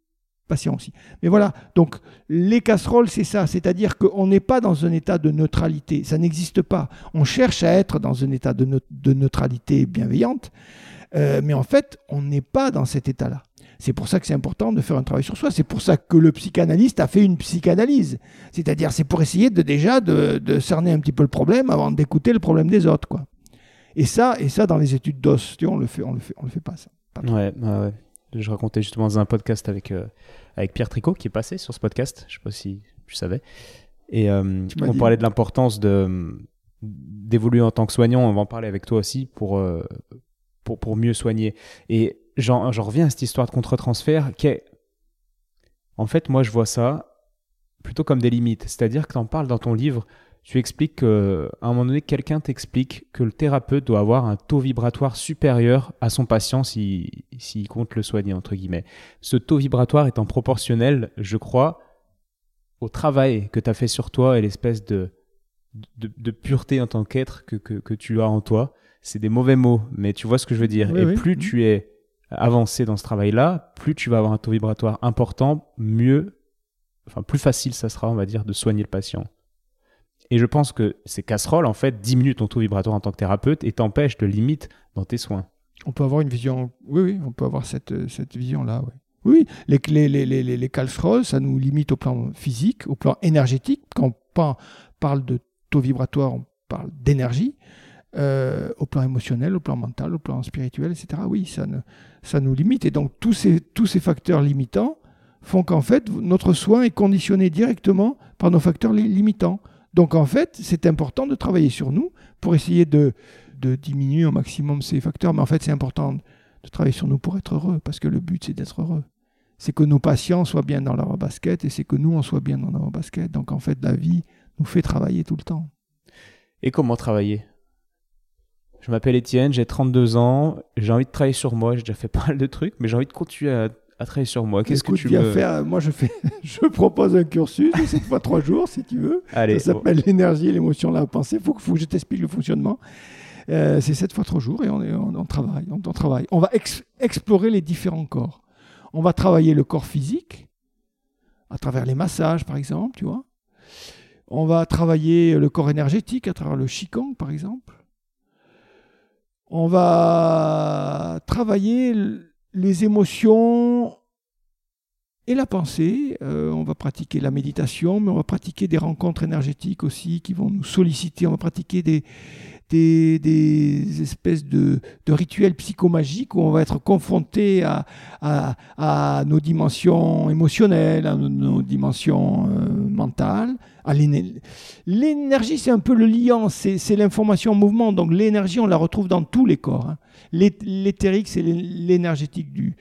patient aussi. Mais voilà, donc les casseroles, c'est ça, c'est-à-dire qu'on n'est pas dans un état de neutralité, ça n'existe pas. On cherche à être dans un état de neutralité bienveillante, euh, mais en fait, on n'est pas dans cet état-là. C'est pour ça que c'est important de faire un travail sur soi. C'est pour ça que le psychanalyste a fait une psychanalyse. C'est-à-dire, c'est pour essayer de déjà de, cerner un petit peu le problème avant d'écouter le problème des autres, quoi. Et ça, et ça dans les études d'os, on le fait, on le fait, on le fait pas ça. ouais, ouais. Je racontais justement dans un podcast avec, euh, avec Pierre Tricot qui est passé sur ce podcast. Je ne sais pas si tu savais. Et euh, on parlait de l'importance de d'évoluer en tant que soignant. On va en parler avec toi aussi pour, euh, pour, pour mieux soigner. Et j'en reviens à cette histoire de contre-transfert qui est. En fait, moi, je vois ça plutôt comme des limites. C'est-à-dire que tu en parles dans ton livre tu expliques qu'à un moment donné, quelqu'un t'explique que le thérapeute doit avoir un taux vibratoire supérieur à son patient s'il compte le soigner, entre guillemets. Ce taux vibratoire étant proportionnel, je crois, au travail que tu as fait sur toi et l'espèce de, de, pureté en tant qu'être que, que, tu as en toi. C'est des mauvais mots, mais tu vois ce que je veux dire. et plus tu es avancé dans ce travail-là, plus tu vas avoir un taux vibratoire important, mieux, enfin plus facile ça sera, on va dire, de soigner le patient. Et je pense que ces casseroles, en fait, diminuent ton taux vibratoire en tant que thérapeute et t'empêchent de limite dans tes soins. On peut avoir une vision, oui, oui, on peut avoir cette, cette vision-là, oui. Oui, les, les, les, les, les casseroles, ça nous limite au plan physique, au plan énergétique. Quand on parle de taux vibratoire, on parle d'énergie. Euh, au plan émotionnel, au plan mental, au plan spirituel, etc. Oui, ça, nous limite. Et donc tous ces, tous ces facteurs limitants font qu'en fait, notre soin est conditionné directement par nos facteurs limitants. Donc en fait, c'est important de travailler sur nous pour essayer de, diminuer au maximum ces facteurs. Mais en fait, c'est important de travailler sur nous pour être heureux, parce que le but, c'est d'être heureux. C'est que nos patients soient bien dans leur basket et c'est que nous, on soit bien dans notre basket. Donc en fait, la vie nous fait travailler tout le temps. Et comment travailler? Je m'appelle Étienne, j'ai 32 ans, j'ai envie de travailler sur moi, j'ai déjà fait pas mal de trucs, mais j'ai envie de continuer à à travailler sur moi. Qu'est-ce que tu veux faire Moi, je fais, je propose un cursus de cette fois trois jours, si tu veux. Allez, ça s'appelle l'énergie, l'émotion, la pensée. Il faut, faut, que je t'explique le fonctionnement. Euh, c'est sept fois trois jours et on, on, travaille, on, travaille. On va explorer les différents corps. On va travailler le corps physique à travers les massages, par exemple, tu vois. On va travailler le corps énergétique à travers le Qigong, par exemple. On va travailler les émotions et la pensée. Euh, on va pratiquer la méditation, mais on va pratiquer des rencontres énergétiques aussi qui vont nous solliciter. On va pratiquer des, des, espèces de, rituels psychomagiques où on va être confronté à, à, nos dimensions émotionnelles, à nos, dimensions euh, mentales. L'énergie, c'est un peu le liant, c'est l'information en mouvement. Donc l'énergie, on la retrouve dans tous les corps. Hein. L'éthérique, c'est l'énergétique du,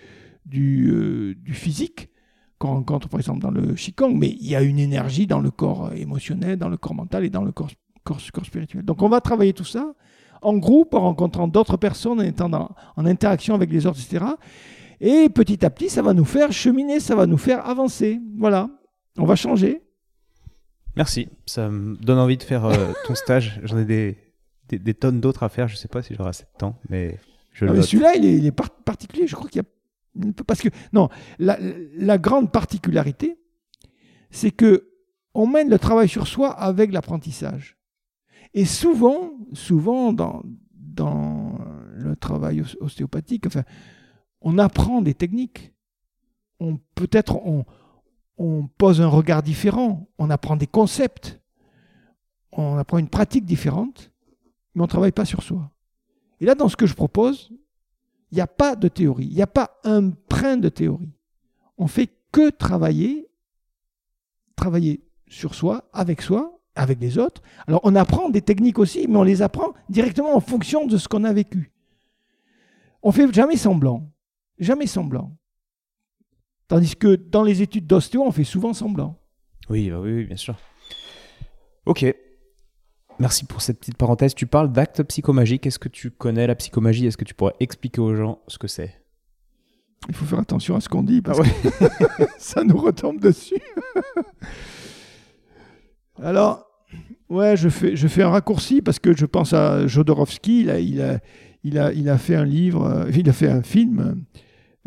euh, physique qu'on rencontre par exemple dans le Qigong, mais il y a une énergie dans le corps émotionnel, dans le corps mental et dans le corps corps, spirituel. Donc on va travailler tout ça en groupe, en rencontrant d'autres personnes, en étant en interaction avec les autres, etc. Et petit à petit, ça va nous faire cheminer, ça va nous faire avancer. Voilà, on va changer. Merci, ça me donne envie de faire euh, ton stage. J'en ai des, des, tonnes d'autres à faire, je ne sais pas si j'aurai assez de temps, mais je le Celui-là, il est, particulier, je crois qu'il y a... Parce que, non, la, la grande particularité, c'est que on mène le travail sur soi avec l'apprentissage. Et souvent, souvent dans, dans le travail ostéopathique, enfin, on apprend des techniques. On peut-être on, on pose un regard différent, on apprend des concepts, on apprend une pratique différente, mais on ne travaille pas sur soi. Et là, dans ce que je propose, il n'y a pas de théorie, il n'y a pas un brin de théorie. On fait que travailler, travailler sur soi, avec soi, avec les autres. Alors on apprend des techniques aussi, mais on les apprend directement en fonction de ce qu'on a vécu. On fait jamais semblant, jamais semblant. Tandis que dans les études d'ostéo, on fait souvent semblant. Oui, bah oui, oui, bien sûr. Ok. Merci pour cette petite parenthèse. Tu parles d'actes psychomagiques. Est-ce que tu connais la psychomagie? Est-ce que tu pourrais expliquer aux gens ce que c'est? Il faut faire attention à ce qu'on dit parce que ça nous retombe dessus. Alors, ouais, je fais, je fais un raccourci parce que je pense à Jodorowsky. Il a, il a, il a, il a fait un livre, euh, il a fait un film,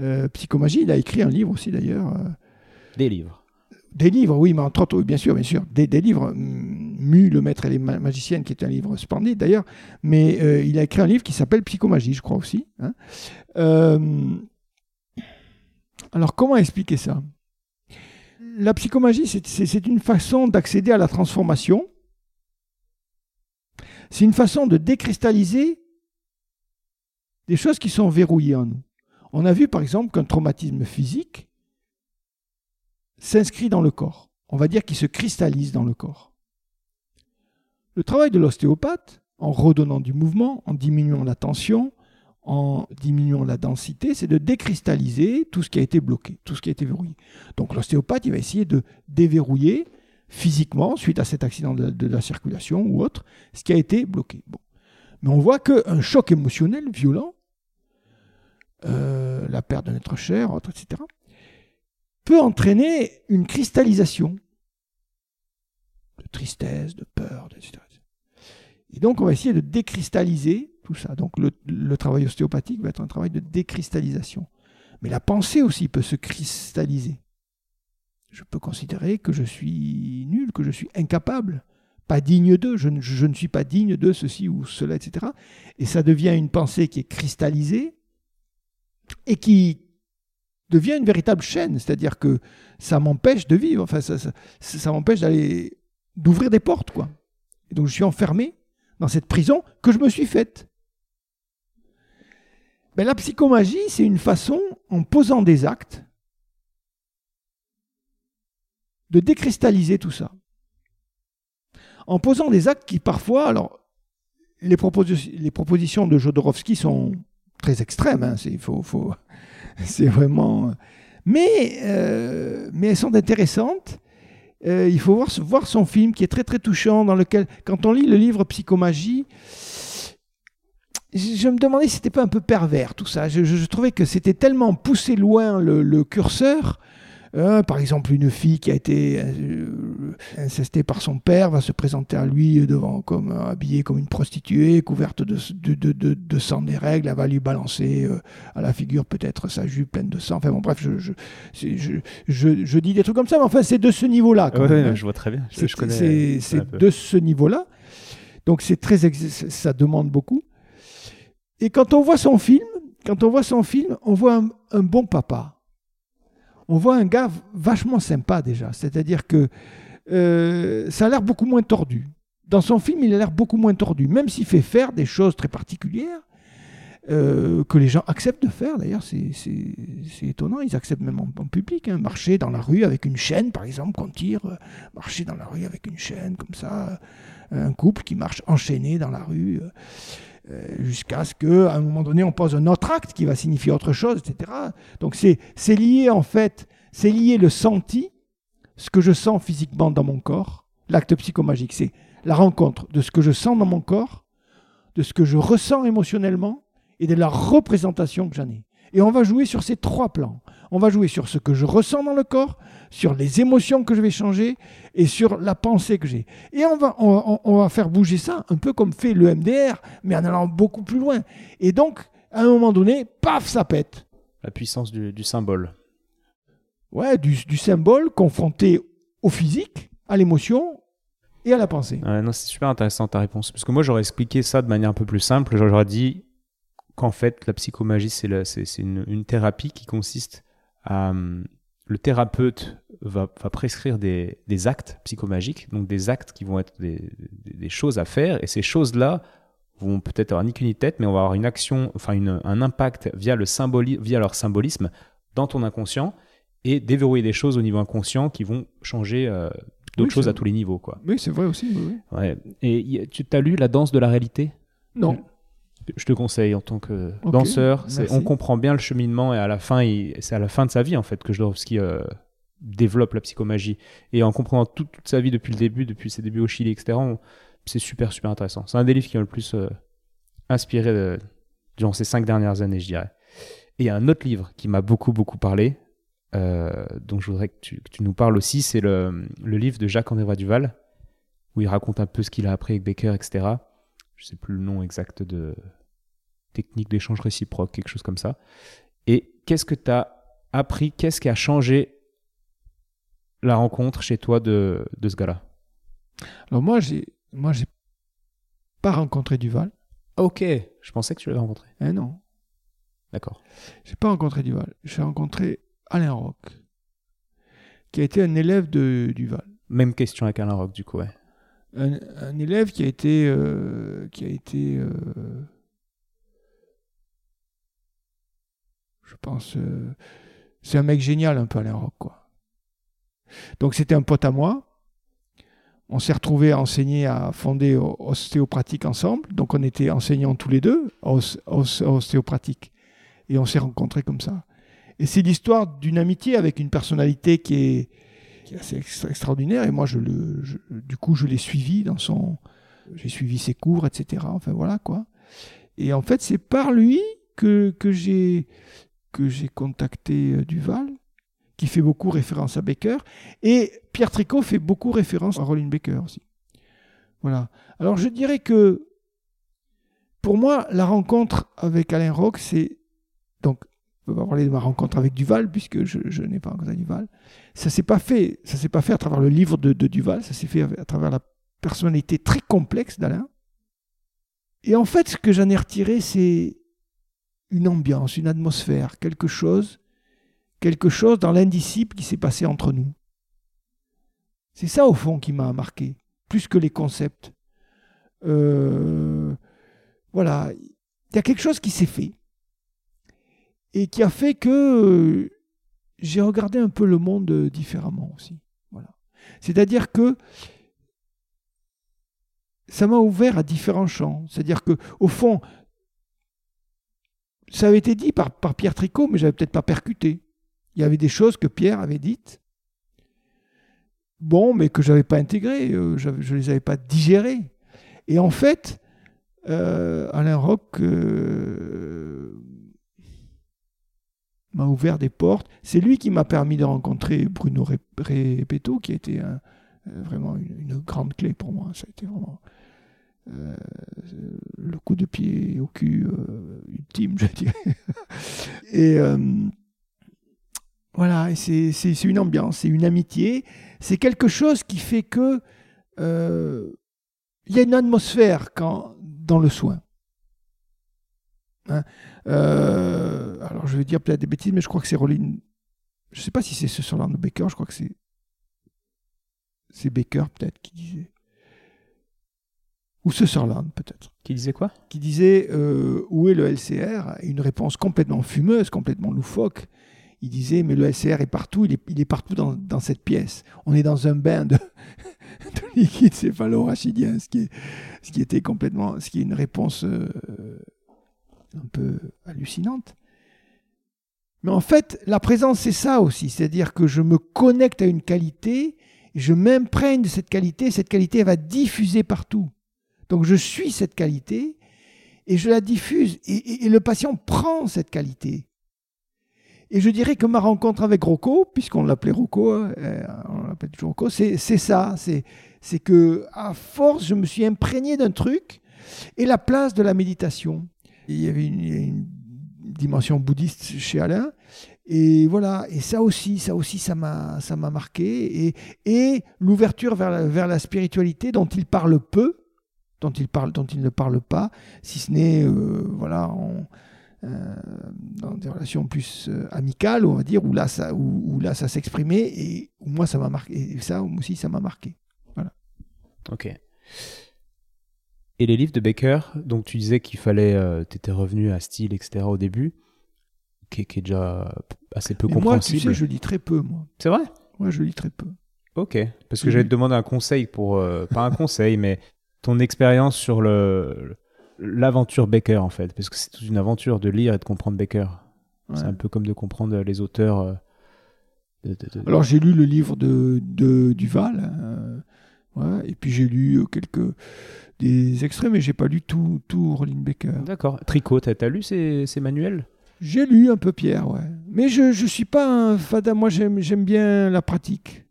euh, Psychomagie. Il a écrit un livre aussi d'ailleurs. euh, Des livres. Des livres, oui, mais entre autres, bien sûr, bien sûr, des, des livres. Mu, le maître et les ma- magiciennes, qui est un livre splendide d'ailleurs, mais euh, il a écrit un livre qui s'appelle Psychomagie, je crois aussi. hein. Euh, alors, comment expliquer ça? La psychomagie, c'est- une façon d'accéder à la transformation. C'est une façon de décristalliser des choses qui sont verrouillées en nous. On a vu par exemple qu'un traumatisme physique s'inscrit dans le corps. On va dire qu'il se cristallise dans le corps. Le travail de l'ostéopathe, en redonnant du mouvement, en diminuant la tension, en diminuant la densité, c'est de décristalliser tout ce qui a été bloqué, tout ce qui a été verrouillé. Donc l'ostéopathe, il va essayer de déverrouiller physiquement, suite à cet accident de, la circulation ou autre, ce qui a été bloqué. Mais on voit qu'un choc émotionnel violent, euh, la perte d'un être cher, autre, etc., peut entraîner une cristallisation de tristesse, de peur, etc. Et donc, on va essayer de décristalliser ça. Donc, le, travail ostéopathique va être un travail de décristallisation. Mais la pensée aussi peut se cristalliser. Je peux considérer que je suis nul, que je suis incapable, pas digne d'eux, je, ne- suis pas digne de ceci ou cela, etc. Et ça devient une pensée qui est cristallisée et qui devient une véritable chaîne, c'est-à-dire que ça m'empêche de vivre, enfin ça, m'empêche d'ouvrir des portes, quoi. Et donc je suis enfermé dans cette prison que je me suis faite. Ben, la psychomagie, c'est une façon, en posant des actes, de décristalliser tout ça. En posant des actes qui parfois, alors, les, proposi- les propositions de Jodorowsky sont très extrêmes, hein, faut, faut- vraiment... Mais, euh, mais elles sont intéressantes. Euh, il faut voir, voir son film qui est très très touchant, dans lequel, quand on lit le livre Psychomagie, je, me demandais si c'était pas un peu pervers tout ça. Je, je- je trouvais que c'était tellement poussé loin le, le curseur. Euh, par exemple, une fille qui a été euh, incestée par son père va se présenter à lui devant comme euh, habillée comme une prostituée, couverte de, de, de, de- de sang des règles. Elle va lui balancer euh, à la figure peut-être sa jupe pleine de sang. Enfin bon, bref, je, je, c'est- je, je- je dis des trucs comme ça, mais enfin c'est de ce niveau-là. Ouais, hein. je vois très bien. C'est- de ce niveau-là. Donc c'est très ça demande beaucoup. Et quand on voit son film, quand on voit son film, on voit un, bon papa. On voit un gars vachement sympa déjà. C'est-à-dire que euh, ça a l'air beaucoup moins tordu. Dans son film, il a l'air beaucoup moins tordu, même s'il fait faire des choses très particulières euh, que les gens acceptent de faire. D'ailleurs, c'est étonnant. Ils acceptent même en, en public. hein. Marcher dans la rue avec une chaîne, par exemple, qu'on tire. euh, marcher dans la rue avec une chaîne comme ça. euh, un couple qui marche enchaîné dans la rue. Euh, jusqu'à ce qu'à un moment donné, on pose un autre acte qui va signifier autre chose, etc. Donc c'est lié, en fait, c'est lié le senti, ce que je sens physiquement dans mon corps, l'acte psychomagique, c'est la rencontre de ce que je sens dans mon corps, de ce que je ressens émotionnellement et de la représentation que j'en ai. Et on va jouer sur ces trois plans. On va jouer sur ce que je ressens dans le corps, sur les émotions que je vais changer et sur la pensée que j'ai. Et on va, on, va faire bouger ça un peu comme fait le MDR, mais en allant beaucoup plus loin. Et donc, à un moment donné, paf, ça pète. La puissance du, du symbole. Ouais, du, du symbole confronté au physique, à l'émotion et à la pensée. Ouais, non, c'est super intéressant ta réponse. Parce que moi, j'aurais expliqué ça de manière un peu plus simple. J'aurais dit qu'en fait, la psychomagie, c'est la- c'est- c'est une, une thérapie qui consiste hum, le thérapeute va, va prescrire des, des, actes psychomagiques, donc des actes qui vont être des, des choses à faire, et ces choses-là vont peut-être avoir ni queue ni tête, mais on va avoir une action, enfin une, un impact via, le symboli, via leur symbolisme dans ton inconscient, et déverrouiller des choses au niveau inconscient qui vont changer euh, d'autres Oui, choses à tous les niveaux. Quoi. Oui, c'est vrai aussi. oui, oui. Ouais. Et tu as lu La danse de la réalité? Non. Je te conseille en tant que danseur. On comprend bien le cheminement et à la fin, c'est à la fin de sa vie en fait que Jodorowsky euh, développe la psychomagie. Et en comprenant toute, toute sa vie depuis le début, depuis ses débuts au Chili, etc., c'est super super intéressant. C'est un des livres qui m'a le plus euh, inspiré de- durant ces cinq dernières années, je dirais. Et il y a un autre livre qui m'a beaucoup beaucoup parlé, euh, dont je voudrais que tu, que tu nous parles aussi, c'est le, le livre de Jacques-André Duval, où il raconte un peu ce qu'il a appris avec Baker, etc. Je sais plus le nom exact de technique d'échange réciproque, quelque chose comme ça. Et qu'est-ce que tu as appris Qu'est-ce qui a changé la rencontre chez toi de, de ce gars-là? Alors moi, j'ai, moi, j'ai pas rencontré Duval. Ok, je pensais que tu l'avais rencontré. Eh non, D'accord. j'ai pas rencontré Duval. J'ai rencontré Alain Roch, qui a été un élève de Duval. Même question avec Alain Rock, du coup, ouais. Un, un élève qui a été, euh, qui a été, euh, je pense, euh, c'est un mec génial un peu Alain quoi. Donc c'était un pote à moi. On s'est retrouvés à enseigner, à fonder ostéopratique ensemble. Donc on était enseignants tous les deux os- os- ostéopratique. Et on s'est rencontrés comme ça. Et c'est l'histoire d'une amitié avec une personnalité qui est, assez extra- extraordinaire. Et moi, du coup, je l'ai suivi dans son. J'ai suivi ses cours, etc. Enfin voilà quoi. Et en fait, c'est par lui que j'ai que j'ai contacté euh, Duval, qui fait beaucoup référence à Baker. Et Pierre Tricot fait beaucoup référence à Rollin Baker aussi. Voilà. Alors je dirais que pour moi, la rencontre avec Alain Roch, c'est donc on va parler de ma rencontre avec Duval puisque je, n'ai pas rencontré Duval. Ça s'est pas fait, ça s'est pas fait à travers le livre de Duval, ça s'est fait à travers la personnalité très complexe d'Alain. Et en fait, ce que j'en ai retiré, c'est une ambiance, une atmosphère, quelque chose, quelque chose dans l'indicible qui s'est passé entre nous. C'est ça au fond qui m'a marqué, plus que les concepts. Euh, voilà, il y a quelque chose qui s'est fait et qui a fait que euh, j'ai regardé un peu le monde différemment aussi. Voilà. C'est-à-dire que ça m'a ouvert à différents champs. C'est-à-dire que au fond, ça avait été dit par, Pierre Tricot, mais j'avais peut-être pas percuté. Il y avait des choses que Pierre avait dites, bon, mais que j'avais pas intégrées, euh, je les avais pas digérées. Et en fait, euh, Alain Roch euh, m'a ouvert des portes. C'est lui qui m'a permis de rencontrer Bruno Repetto, qui a été euh, vraiment une, une grande clé pour moi. Ça a été vraiment euh, le coup de pied au cul euh, ultime, je dirais. et euh, voilà, c'est une ambiance, c'est une amitié, c'est quelque chose qui fait que il y a une atmosphère quand, dans le soin. Hein, alors je vais dire peut-être des bêtises, mais je crois que c'est Rollin. Je ne sais pas si c'est ce Soland ou Baker, je crois que c'est. C'est Baker peut-être qui disait. Ou ce Sutherland peut-être. Qui disait quoi? Qui disait euh, où est le LCR Une réponse complètement fumeuse, complètement loufoque. Il disait mais le LCR est partout, il est, il est partout dans, dans cette pièce. On est dans un bain de, de liquide céphalo-rachidien, ce qui, est, ce qui était complètement. ce qui est une réponse euh, un peu hallucinante. Mais en fait, la présence, c'est ça aussi. C'est-à-dire que je me connecte à une qualité, je m'imprègne de cette qualité, cette qualité elle va diffuser partout. Donc je suis cette qualité et je la diffuse. Et, le patient prend cette qualité. Et je dirais que ma rencontre avec Rocco, puisqu'on l'appelait Rocco, hein, euh, on l'appelle toujours Rocco, c'est ça. C'est que à force, je me suis imprégné d'un truc et la place de la méditation. Il y avait une, dimension bouddhiste chez Alain. Et voilà, et ça aussi, ça aussi, ça m'a, marqué. Et, l'ouverture vers la spiritualité dont il parle peu, dont il parle, dont il ne parle pas, si ce n'est, euh, voilà, en- euh, dans des relations plus euh, amicales, on va dire, où là ça, où, là, ça s'exprimait et où moi ça m'a marqué. Et ça aussi, ça m'a marqué. Voilà. Ok. Et les livres de Baker, donc tu disais qu'il fallait, tu étais revenu à style, etc. au début, qui, est déjà assez peu compréhensible. Moi, tu sais, je lis très peu, moi. C'est vrai? Moi, je lis très peu. Ok, parce que j'allais te demander un conseil pour, pas un conseil, mais ton expérience sur le l'aventure Baker en fait, parce que c'est toute une aventure de lire et de comprendre Baker. C'est un peu comme de comprendre les auteurs. Euh, Alors j'ai lu le livre de, de Duval, euh, et puis j'ai lu quelques des extraits, mais j'ai pas lu tout, tout Roland Baker. D'accord. Tricot, t'as as lu ces, ces manuels? J'ai lu un peu Pierre, ouais. Mais je je suis pas un fada. Moi j'aime j'aime bien la pratique.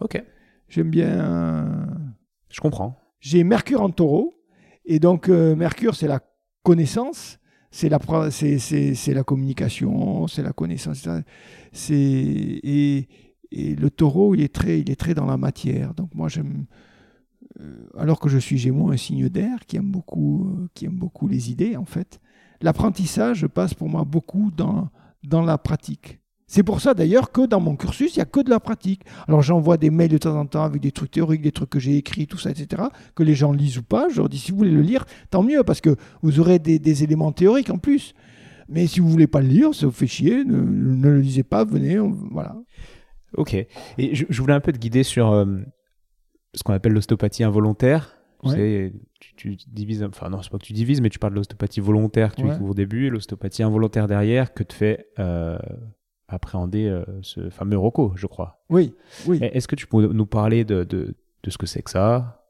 Ok. J'aime bien. Je comprends. J'ai Mercure en Taureau. Et donc, euh, Mercure, c'est la connaissance, c'est la, c'est, la communication, c'est la connaissance. C'est, et, le taureau, il est, très, il est très dans la matière. Donc, moi, j'aime. Euh, alors que je suis Gémeaux, un signe d'air qui aime, beaucoup, euh, qui aime beaucoup les idées, en fait. L'apprentissage passe pour moi beaucoup dans, dans la pratique. C'est pour ça d'ailleurs que dans mon cursus, il n'y a que de la pratique. Alors j'envoie des mails de temps en temps avec des trucs théoriques, des trucs que j'ai écrits, tout ça, etc., que les gens lisent ou pas. Je leur dis, si vous voulez le lire, tant mieux, parce que vous aurez des, éléments théoriques en plus. Mais si vous voulez pas le lire, ça vous fait chier, ne, le lisez pas, venez, voilà. Ok. Et je, voulais un peu te guider sur euh, ce qu'on appelle l'ostéopathie involontaire. Tu, divises, enfin non, c'est pas que tu divises, mais tu parles de l'ostéopathie volontaire que tu ouais. au début, l'ostéopathie involontaire derrière que te fait euh, appréhender euh, ce fameux Rocco, je crois. Oui, oui. Est-ce que tu peux nous parler de, de, de ce que c'est que ça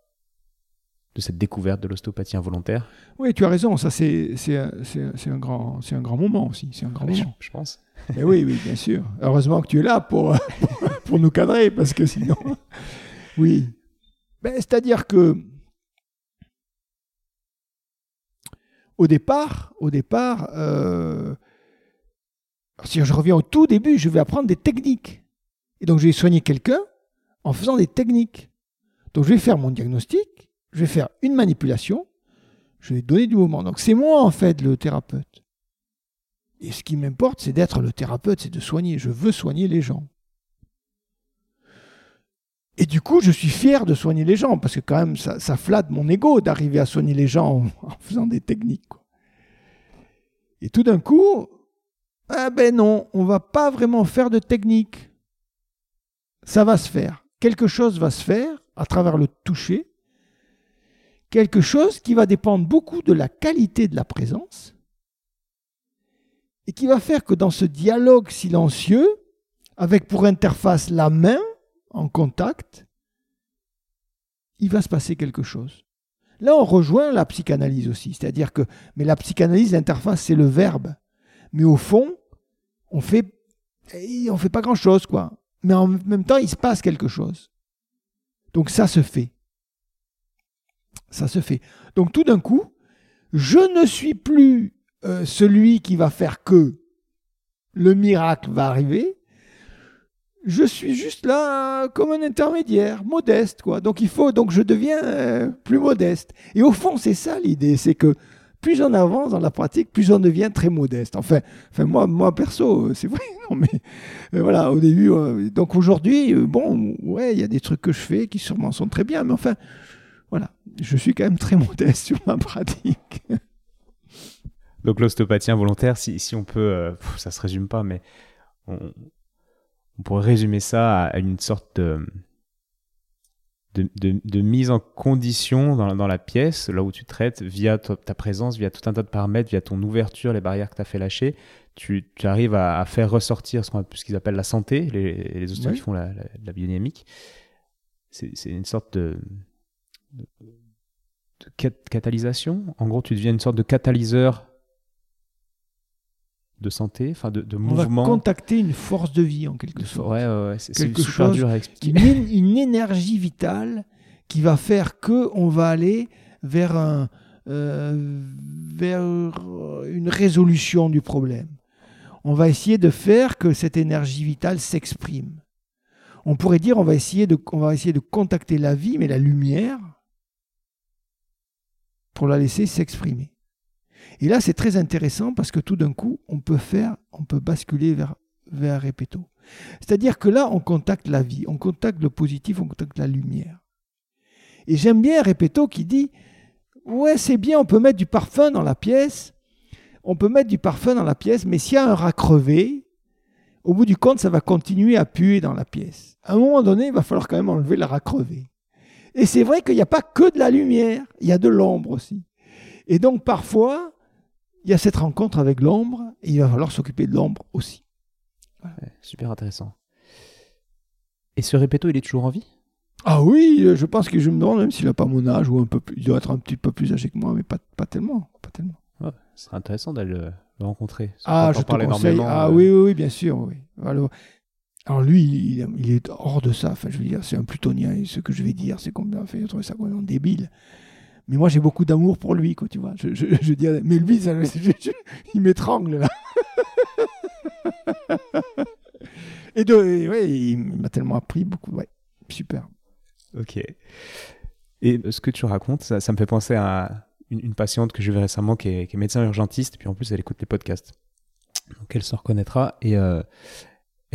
de cette découverte de l'ostéopathie involontaire? Oui, tu as raison, ça c'est un, grand, un grand moment aussi. C'est un grand moment. Je, pense. Mais oui, oui, bien sûr. Heureusement que tu es là pour, pour nous cadrer, parce que sinon. Oui. Ben, C'est-à-dire que. Au départ, au départ euh, si je reviens au tout début, je vais apprendre des techniques. Et donc je vais soigner quelqu'un en faisant des techniques. Donc je vais faire mon diagnostic, je vais faire une manipulation, je vais donner du mouvement. Donc c'est moi en fait le thérapeute. Et ce qui m'importe, c'est d'être le thérapeute, c'est de soigner. Je veux soigner les gens. Et du coup, je suis fier de soigner les gens, parce que quand même, ça, flatte mon ego d'arriver à soigner les gens en, faisant des techniques. Et tout d'un coup, ah ben non, on va pas vraiment faire de technique. Ça va se faire. Quelque chose va se faire à travers le toucher. Quelque chose qui va dépendre beaucoup de la qualité de la présence et qui va faire que dans ce dialogue silencieux, avec pour interface la main en contact, il va se passer quelque chose. Là, on rejoint la psychanalyse aussi, c'est-à-dire que, mais la psychanalyse, l'interface, c'est le verbe. Mais au fond, on fait, on fait pas grand chose, quoi. Mais en même temps, il se passe quelque chose. Donc ça se fait. Ça se fait. Donc tout d'un coup, je ne suis plus euh, celui qui va faire que le miracle va arriver. Je suis juste là comme un intermédiaire, modeste, quoi. Donc il faut, donc je deviens euh, plus modeste. Et au fond, c'est ça l'idée, c'est que plus on avance dans la pratique, plus on devient très modeste. Enfin, enfin moi, moi perso, euh, c'est vrai. Non, mais euh, voilà, au début. Euh, donc aujourd'hui, bon, ouais, il y a des trucs que je fais qui sûrement sont très bien, mais enfin, voilà, je suis quand même très modeste sur ma pratique. Donc l'ostéopathie involontaire, si, on peut, ça se résume pas, mais on, pourrait résumer ça à une sorte de de, mise en condition dans, la pièce, là où tu traites, via ta, présence, via tout un tas de paramètres, via ton ouverture, les barrières que tu as fait lâcher, tu, arrives à, faire ressortir ce qu'ils appellent la santé, les, les ostéopates qui font la, la, biodynamique. C'est une sorte de, catalysation. En gros, tu deviens une sorte de catalyseur de santé, enfin de, de mouvement. On va contacter une force de vie en quelque sorte. Ouais, ouais, c'est super dur à expliquer. Une, une, énergie vitale qui va faire que on va aller vers un, euh, vers une résolution du problème. On va essayer de faire que cette énergie vitale s'exprime. On pourrait dire on va essayer de on va essayer de contacter la vie, mais la lumière pour la laisser s'exprimer. Et là, c'est très intéressant parce que tout d'un coup, on peut faire, on peut basculer vers, vers répéto. C'est-à-dire que là, on contacte la vie, on contacte le positif, on contacte la lumière. Et j'aime bien répéto qui dit Ouais, c'est bien, on peut mettre du parfum dans la pièce, on peut mettre du parfum dans la pièce, mais s'il y a un rat crevé, au bout du compte, ça va continuer à puer dans la pièce. À un moment donné, il va falloir quand même enlever le rat crevé. Et c'est vrai qu'il n'y a pas que de la lumière, il y a de l'ombre aussi. Et donc parfois, il y a cette rencontre avec l'ombre, et il va falloir s'occuper de l'ombre aussi. super intéressant. Et ce répéto, il est toujours en vie? Ah oui, euh, je pense que je me demande même s'il n'a pas mon âge ou un peu plus, il doit être un petit peu plus âgé que moi, mais pas, pas tellement, pas tellement. c'est intéressant d'aller le, rencontrer. Ah, je te conseille. Ah euh. oui, oui, oui, bien sûr, oui. Alors, alors lui, il, est hors de ça. Enfin, je veux dire, c'est un plutonien. Et ce que je vais dire, c'est qu'on a fait trouver ça complètement débile. Mais moi, j'ai beaucoup d'amour pour lui, quoi, tu vois. Je, je, je dirais, mais lui, ça, il m'étrangle, là. et de, ouais, il m'a tellement appris beaucoup. Ouais, super. Ok. Et ce que tu racontes, ça, me fait penser à une, patiente que j'ai vue récemment qui est, qui est, médecin urgentiste, puis en plus, elle écoute les podcasts. Donc, elle se reconnaîtra. Et. Euh,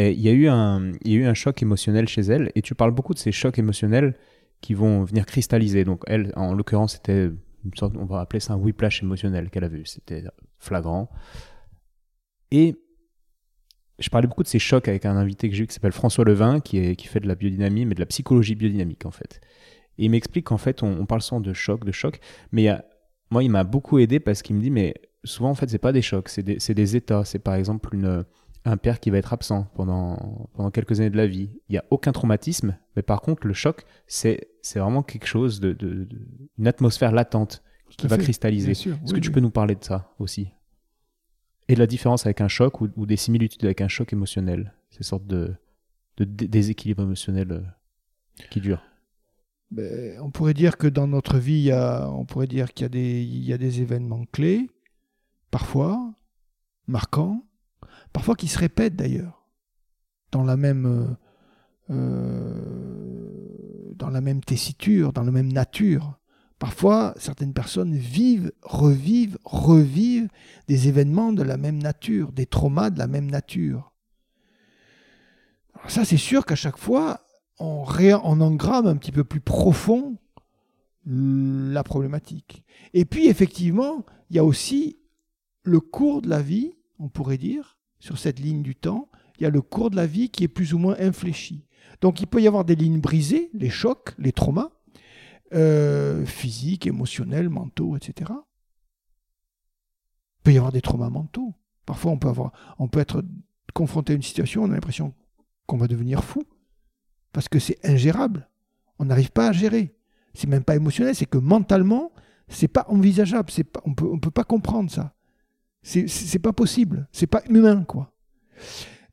il y, a eu un, il y a eu un choc émotionnel chez elle, et tu parles beaucoup de ces chocs émotionnels qui vont venir cristalliser. Donc elle, en l'occurrence, c'était une sorte, on va appeler ça un whiplash émotionnel qu'elle a vu. C'était flagrant. Et je parlais beaucoup de ces chocs avec un invité que j'ai eu qui s'appelle François Levin, qui, qui fait de la biodynamie, mais de la psychologie biodynamique en fait. Et il m'explique qu'en fait, on, parle souvent de choc, de choc, mais moi, il m'a beaucoup aidé parce qu'il me dit, mais souvent, en fait, c'est pas des chocs, c'est des, des, états. C'est par exemple un père qui va être absent pendant, pendant quelques années de la vie. Il n'y a aucun traumatisme, mais par contre, le choc, c'est vraiment quelque chose de, de, une atmosphère latente qui va cristalliser. Est-ce que tu peux nous parler de ça aussi? Et de la différence avec un choc ou, des similitudes avec un choc émotionnel, ces sortes de, de déséquilibre émotionnel euh, qui durent ben, on pourrait dire que dans notre vie, il y a, on pourrait dire qu'il y, a des, il y a des événements clés, parfois, marquants, parfois qui se répètent d'ailleurs, dans la même, euh, euh, dans la même tessiture, dans la même nature. Parfois, certaines personnes vivent, revivent, revivent des événements de la même nature, des traumas de la même nature. Alors ça, c'est sûr qu'à chaque fois, on, engramme un petit peu plus profond la problématique. Et puis, effectivement, il y a aussi le cours de la vie, on pourrait dire, sur cette ligne du temps, il y a le cours de la vie qui est plus ou moins infléchi. Donc il peut y avoir des lignes brisées, les chocs, les traumas, euh, physiques, émotionnels, mentaux, etc. Il peut y avoir des traumas mentaux. Parfois on peut, avoir, on peut être confronté à une situation, on a l'impression qu'on va devenir fou, parce que c'est ingérable. On n'arrive pas à gérer. C'est même pas émotionnel, c'est que mentalement, c'est pas envisageable. On peut, peut pas comprendre ça. C'est pas possible. C'est pas humain, quoi.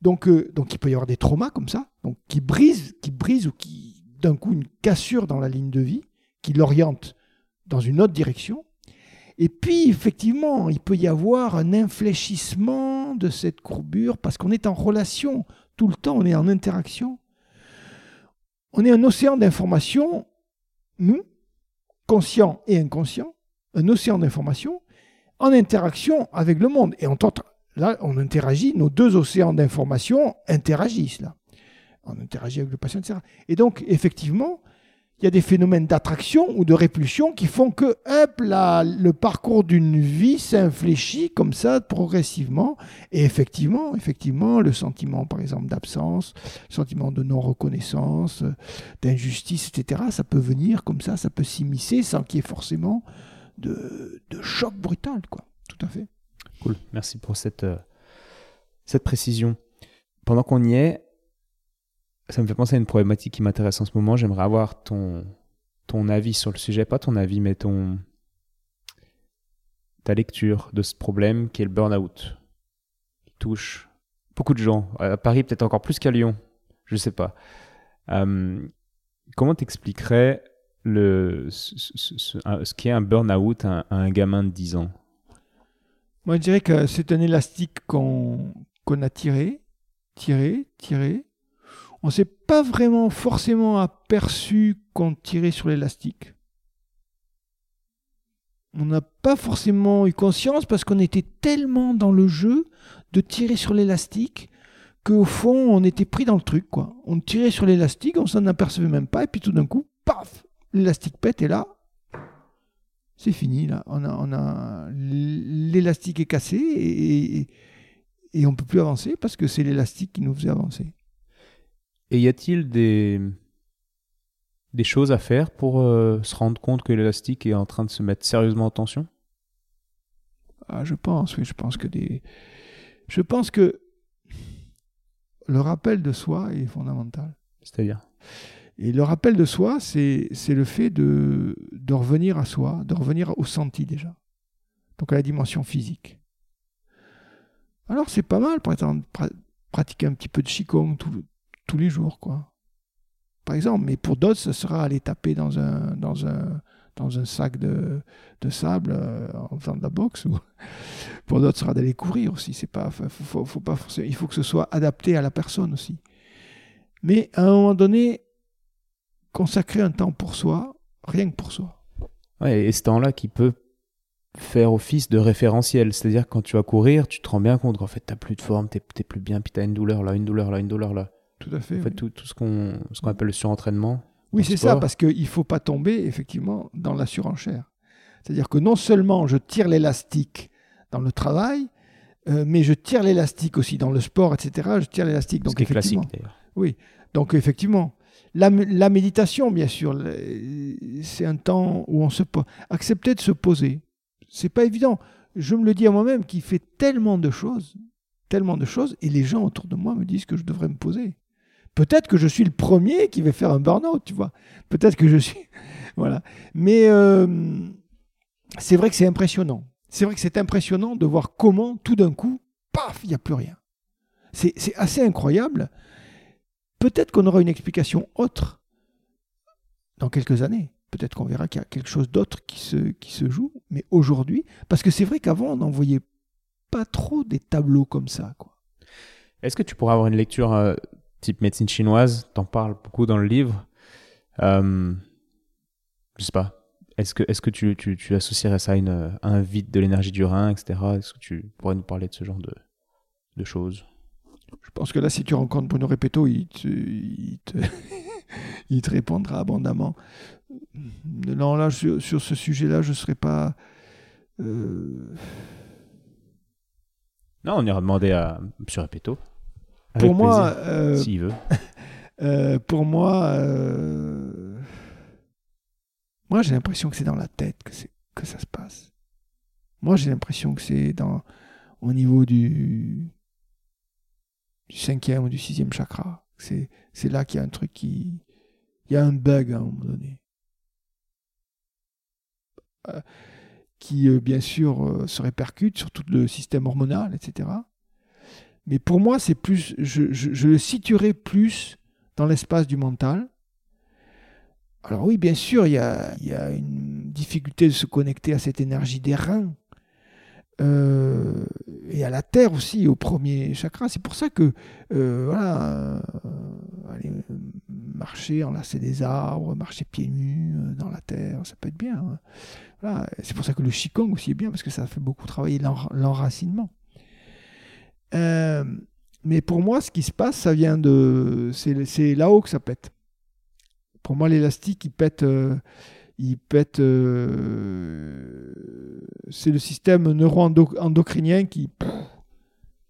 Donc, euh, donc il peut y avoir des traumas comme ça, donc qui brisent, qui brisent ou qui d'un coup une cassure dans la ligne de vie, qui l'oriente dans une autre direction. Et puis effectivement, il peut y avoir un infléchissement de cette courbure parce qu'on est en relation tout le temps, on est en interaction. On est un océan d'informations, nous, conscients et inconscients, un océan d'informations en interaction avec le monde. Et on là, on interagit, nos deux océans d'information interagissent là. On interagit avec le patient, etc. Et donc, effectivement, il y a des phénomènes d'attraction ou de répulsion qui font que hop, le parcours d'une vie s'infléchit comme ça progressivement. Et effectivement, effectivement, le sentiment, par exemple, d'absence, sentiment de non-reconnaissance, d'injustice, etc., ça peut venir comme ça, ça peut s'immiscer sans qu'il y ait forcément de, choc brutal, quoi. Tout à fait. Cool, merci pour cette, euh, cette précision. Pendant qu'on y est, ça me fait penser à une problématique qui m'intéresse en ce moment. J'aimerais avoir ton, ton avis sur le sujet, pas ton avis, mais ton, ta lecture de ce problème qui est le burn-out, qui touche beaucoup de gens. À Paris, peut-être encore plus qu'à Lyon, je sais pas. Euh, comment t'expliquerais le, ce, qui est un burn-out à, un gamin de 10 ans? Moi, je dirais que c'est un élastique qu'on a tiré, tiré, tiré. On s'est pas vraiment forcément aperçu qu'on tirait sur l'élastique. on n'a pas forcément eu conscience parce qu'on était tellement dans le jeu de tirer sur l'élastique qu'au fond, on était pris dans le truc. quoi. On tirait sur l'élastique, on s'en apercevait même pas, et puis tout d'un coup, paf, l'élastique pète, et là, c'est fini. Là. On a, on a l'élastique est cassé et, et on ne peut plus avancer parce que c'est l'élastique qui nous faisait avancer. Et y a-t-il des, des choses à faire pour euh, se rendre compte que l'élastique est en train de se mettre sérieusement en tension? Ah, Je pense, oui, je pense que des... Je pense que le rappel de soi est fondamental. C'est-à-dire? Et le rappel de soi, c'est le fait de, de revenir à soi, de revenir au senti déjà. Donc à la dimension physique. Alors c'est pas mal, par exemple, pratiquer un petit peu de Qigong tous les jours, quoi par exemple. Mais pour d'autres, ce sera aller taper dans un, dans un, dans un sac de, de sable euh, en faisant de la boxe. Ou pour d'autres, ce sera d'aller courir aussi. C'est pas, faut, pas il faut que ce soit adapté à la personne aussi. Mais à un moment donné, consacrer un temps pour soi, rien que pour soi. Ouais, et ce temps-là qui peut faire office de référentiel. C'est-à-dire quand tu vas courir, tu te rends bien compte qu'en fait, tu n'as plus de forme, tu n'es plus bien, puis tu as une douleur là, une douleur là, une douleur là. Tout à fait. En fait, tout, tout, ce qu'on ce qu'on appelle le surentraînement. Oui, c'est ça, parce qu'il ne faut pas tomber effectivement dans la surenchère. C'est-à-dire que non seulement je tire l'élastique dans le travail, euh, mais je tire l'élastique aussi dans le sport, etc. Je tire l'élastique. Donc, c'est classique d'ailleurs. Oui, donc effectivement. La, la méditation, bien sûr, c'est un temps où on se pose. Accepter de se poser. C'est pas évident. Je me le dis à moi-même qui fait tellement de choses, tellement de choses, et les gens autour de moi me disent que je devrais me poser. Peut-être que je suis le premier qui va faire un burn-out, tu vois. Peut-être que je suis. voilà. Mais euh, c'est vrai que c'est impressionnant. C'est vrai que c'est impressionnant de voir comment, tout d'un coup, paf, il n'y a plus rien. C'est assez incroyable. Peut-être qu'on aura une explication autre dans quelques années. Peut-être qu'on verra qu'il y a quelque chose d'autre qui se, qui se joue. Mais aujourd'hui, parce que c'est vrai qu'avant, on n'en voyait pas trop des tableaux comme ça. Est-ce que tu pourrais avoir une lecture euh, type médecine chinoise, t'en parles beaucoup dans le livre. Euh, je sais pas. Est-ce que, est que tu, tu, tu, associerais ça à, une, un vide de l'énergie du rein, etc. Est-ce que tu pourrais nous parler de ce genre de, de choses? Je pense que là, si tu rencontres Bruno Repetto, il te, il te, il te répondra abondamment. Non, là, sur, sur ce sujet-là, je ne serais pas. Euh... Non, on ira demander à M. Repetto pour moi, euh, veut. Euh, pour moi, euh, moi j'ai l'impression que c'est dans la tête que, que ça se passe. Moi j'ai l'impression que c'est dans au niveau du, du cinquième ou du sixième chakra. C'est, c'est là qu'il y a un truc qui. Il y a un bug à un moment donné. qui, bien sûr, se répercute sur tout le système hormonal, etc. Mais pour moi, c'est plus, je, le situerai plus dans l'espace du mental. Alors oui, bien sûr, il y a, une difficulté de se connecter à cette énergie des reins euh, et à la terre aussi, au premier chakra. C'est pour ça que, euh, voilà, euh, marcher, enlacer des arbres, marcher pieds nus dans la terre, ça peut être bien. Hein. Voilà. C'est pour ça que le Qigong aussi est bien, parce que ça fait beaucoup travailler l'enracinement. Euh, mais pour moi, ce qui se passe, ça vient de. C'est là-haut que ça pète. Pour moi, l'élastique, il pète. Euh, il pète. Euh, c'est le système neuro-endocrinien qui.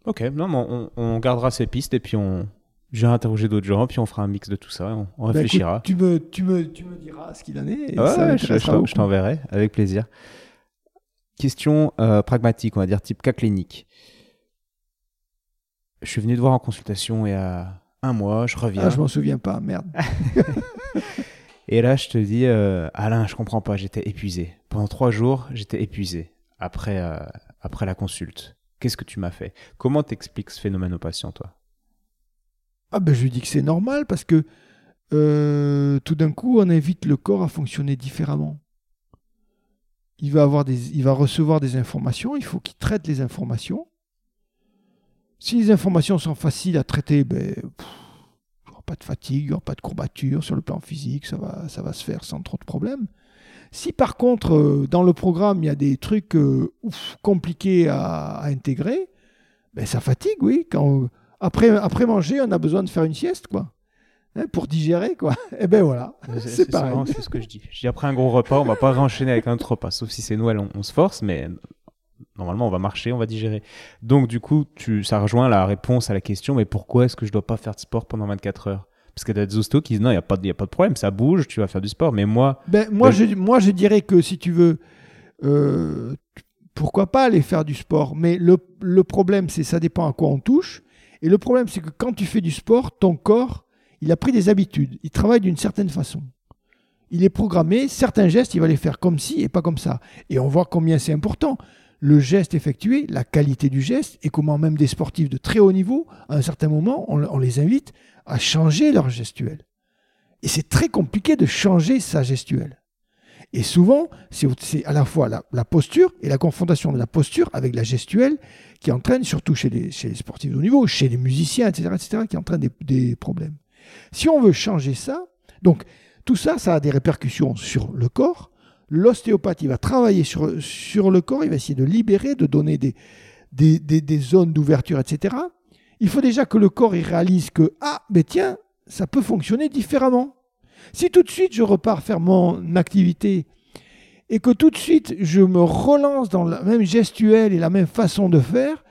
Ok, non, mais on, gardera ces pistes et puis on. Je vais interroger d'autres gens, puis on fera un mix de tout ça, on, on bah, réfléchira. tu, me, tu, me, tu me diras ce qu'il en est. ouais, je, je t'enverrai, avec plaisir. Question pragmatique, on va dire type cas clinique je suis venu te voir en consultation il y a un mois, je reviens. Ah, je m'en souviens pas, merde. et là, je te dis, euh, Alain, je comprends pas, j'étais épuisé. Pendant trois jours, j'étais épuisé après, euh, après la consulte. Qu'est-ce que tu m'as fait? Comment t'expliques ce phénomène au patient, toi? Ah ben, je lui dis que c'est normal parce que euh, tout d'un coup, on invite le corps à fonctionner différemment. Il va, avoir des, il va recevoir des informations, il faut qu'il traite les informations si les informations sont faciles à traiter, ben, pas de fatigue, il n'y aura pas de courbature sur le plan physique, ça va, ça va se faire sans trop de problèmes. Si par contre, euh, dans le programme, il y a des trucs euh, compliqués à, intégrer, ben, ça fatigue, oui. Quand, après, après manger, on a besoin de faire une sieste, quoi. Hein, pour digérer, quoi. Et eh ben voilà, c'est pareil. C'est ce que je dis. Je dis après un gros repas, on va pas renchaîner avec un autre repas, sauf si c'est Noël, on, se force, mais normalement on va marcher, on va digérer. Donc du coup, tu, ça rejoint la réponse à la question, mais pourquoi est-ce que je dois pas faire de sport pendant 24 heures? Parce qu'il y a des hostos qui disent non, il n'y a, pas de, a pas de problème, ça bouge, tu vas faire du sport. Mais moi. Ben, moi, ben je, moi, je dirais que si tu veux, euh, pourquoi pas aller faire du sport? Mais le, le problème, c'est ça dépend à quoi on touche. Et le problème, c'est que quand tu fais du sport, ton corps, il a pris des habitudes. Il travaille d'une certaine façon. Il est programmé, certains gestes, il va les faire comme ci et pas comme ça. Et on voit combien c'est important. Le geste effectué, la qualité du geste, et comment même des sportifs de très haut niveau, à un certain moment, on, les invite à changer leur gestuelle. Et c'est très compliqué de changer sa gestuelle. Et souvent, c'est à la fois la, posture et la confrontation de la posture avec la gestuelle qui entraîne, surtout chez les, sportifs de haut niveau, chez les musiciens, etc., etc., qui entraîne des problèmes. Si on veut changer ça, donc tout ça, ça a des répercussions sur le corps. L'ostéopathe, il va travailler sur, sur le corps, il va essayer de libérer, de donner des, des, des, zones d'ouverture, etc il faut déjà que le corps il réalise que ah mais tiens ça peut fonctionner différemment. Si tout de suite je repars faire mon activité et que tout de suite je me relance dans la même gestuelle et la même façon de faire,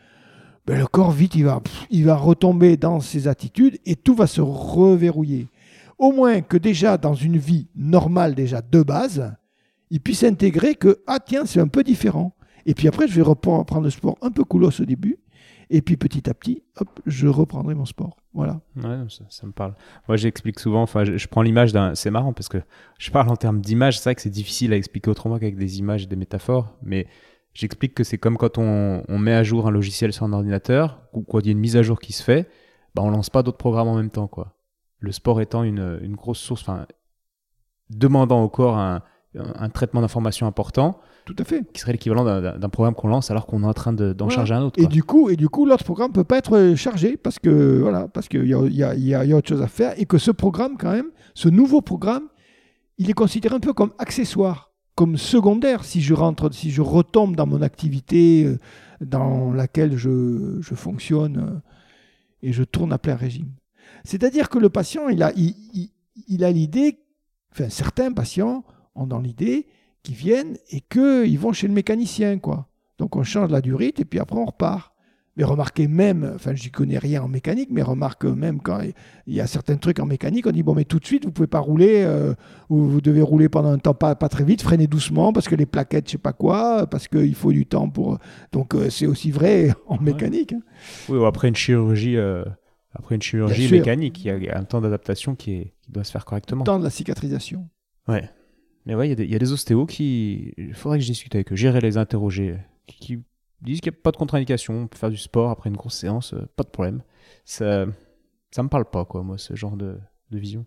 ben le corps vite il va, il va retomber dans ses attitudes et tout va se reverrouiller. Au moins que déjà dans une vie normale déjà de base, il puisse intégrer que ah tiens c'est un peu différent. Et puis après je vais reprendre le sport un peu coolos au début et puis petit à petit, hop, je reprendrai mon sport. Voilà. Ouais, ça, me parle. Moi, j'explique souvent, enfin, je, prends l'image d'un. C'est marrant parce que je parle en termes d'image. C'est vrai que c'est difficile à expliquer autrement qu'avec des images et des métaphores. Mais j'explique que c'est comme quand on, met à jour un logiciel sur un ordinateur ou quand il y a une mise à jour qui se fait, bah, on lance pas d'autres programmes en même temps. Quoi. Le sport étant une, une grosse source, enfin, demandant au corps un, un traitement d'information important. Tout à fait. Qui serait l'équivalent d'un programme qu'on lance alors qu'on est en train d'en charger un autre. Et du coup, et du coup, l'autre programme peut pas être chargé parce que voilà, parce qu'il y a, y, a, y a autre chose à faire et que ce programme quand même, ce nouveau programme, il est considéré un peu comme accessoire, comme secondaire si je rentre, si je retombe dans mon activité euh, dans laquelle je, je fonctionne euh, et je tourne à plein régime. C'est-à-dire que le patient, il a, il, il, il a l'idée, enfin certains patients ont dans l'idée qu'ils viennent et qu'ils vont chez le mécanicien, quoi. Donc on change la durite et puis après on repart. Mais remarquez même, enfin j'y connais rien en mécanique, mais remarque même quand il y a certains trucs en mécanique, on dit bon mais tout de suite vous pouvez pas rouler, euh, ou vous devez rouler pendant un temps pas, pas très vite, freiner doucement parce que les plaquettes je sais pas quoi, parce qu'il faut du temps pour. Donc euh, c'est aussi vrai en mécanique. Hein. Oui, ou après une chirurgie, euh, après une chirurgie mécanique, il y a un temps d'adaptation qui, qui doit se faire correctement. Le temps de la cicatrisation. Ouais. Mais ouais, il y, a des ostéos qui. Il faudrait que je discute avec eux. J'irai les interroger. Qui, disent qu'il n'y a pas de contre-indication. On peut faire du sport après une grosse séance, euh, pas de problème. Ça, ça me parle pas, quoi, moi, ce genre de, vision.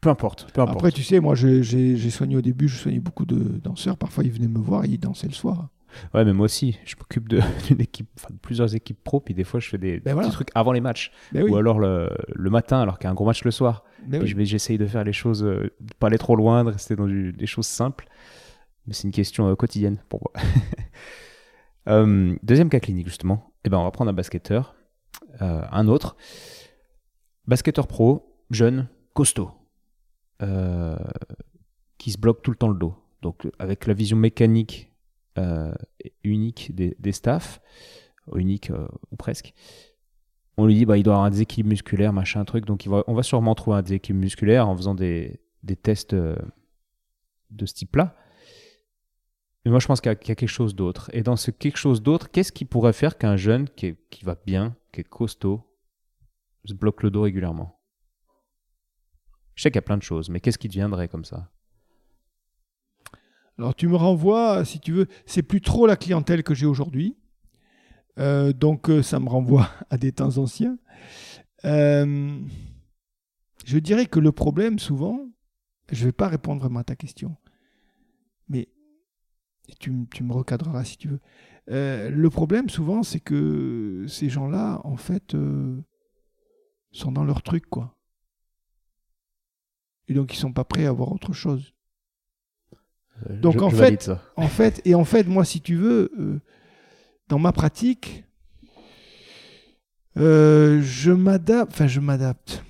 Peu importe, peu importe. Après, tu sais, moi, j'ai soigné au début, je soignais beaucoup de danseurs. Parfois, ils venaient me voir et ils dansaient le soir. Ouais, mais moi aussi, je m'occupe d'une équipe, enfin, de plusieurs équipes pro, puis des fois je fais des ben petits trucs avant les matchs, ben ou alors le, le matin, alors qu'il y a un gros match le soir. Ben puis j'essaye de faire les choses, euh, de pas aller trop loin, de rester dans des choses simples. Mais c'est une question euh, quotidienne pour moi. Euh, deuxième cas clinique, justement. Eh ben, on va prendre un basketteur, un autre. Basketteur pro, jeune, costaud, qui se bloque tout le temps le dos. Donc, avec la vision mécanique euh, unique des, des staffs, unique euh, ou presque. On lui dit bah il doit avoir un déséquilibre musculaire, machin truc, donc il va, on va sûrement trouver un déséquilibre musculaire en faisant des, des tests euh, de ce type-là. Mais moi je pense qu'il y, a quelque chose d'autre. Et dans ce quelque chose d'autre, qu'est-ce qui pourrait faire qu'un jeune qui, qui va bien, qui est costaud, se bloque le dos régulièrement? Je sais qu'il y a plein de choses, mais qu'est-ce qui deviendrait comme ça? Alors tu me renvoies, si tu veux, c'est plus trop la clientèle que j'ai aujourd'hui. Euh, donc euh, ça me renvoie à des temps anciens. Euh, je dirais que le problème souvent, je ne vais pas répondre vraiment à ta question, mais tu, me recadreras si tu veux. le problème souvent, c'est que ces gens-là, en fait, sont dans leur truc, quoi. Et donc, ils sont pas prêts à voir autre chose. Euh, Donc, je- en je fait-. En fait, et en fait, moi, si tu veux, euh, dans ma pratique, euh, je m'adapte, enfin, je m'adapte.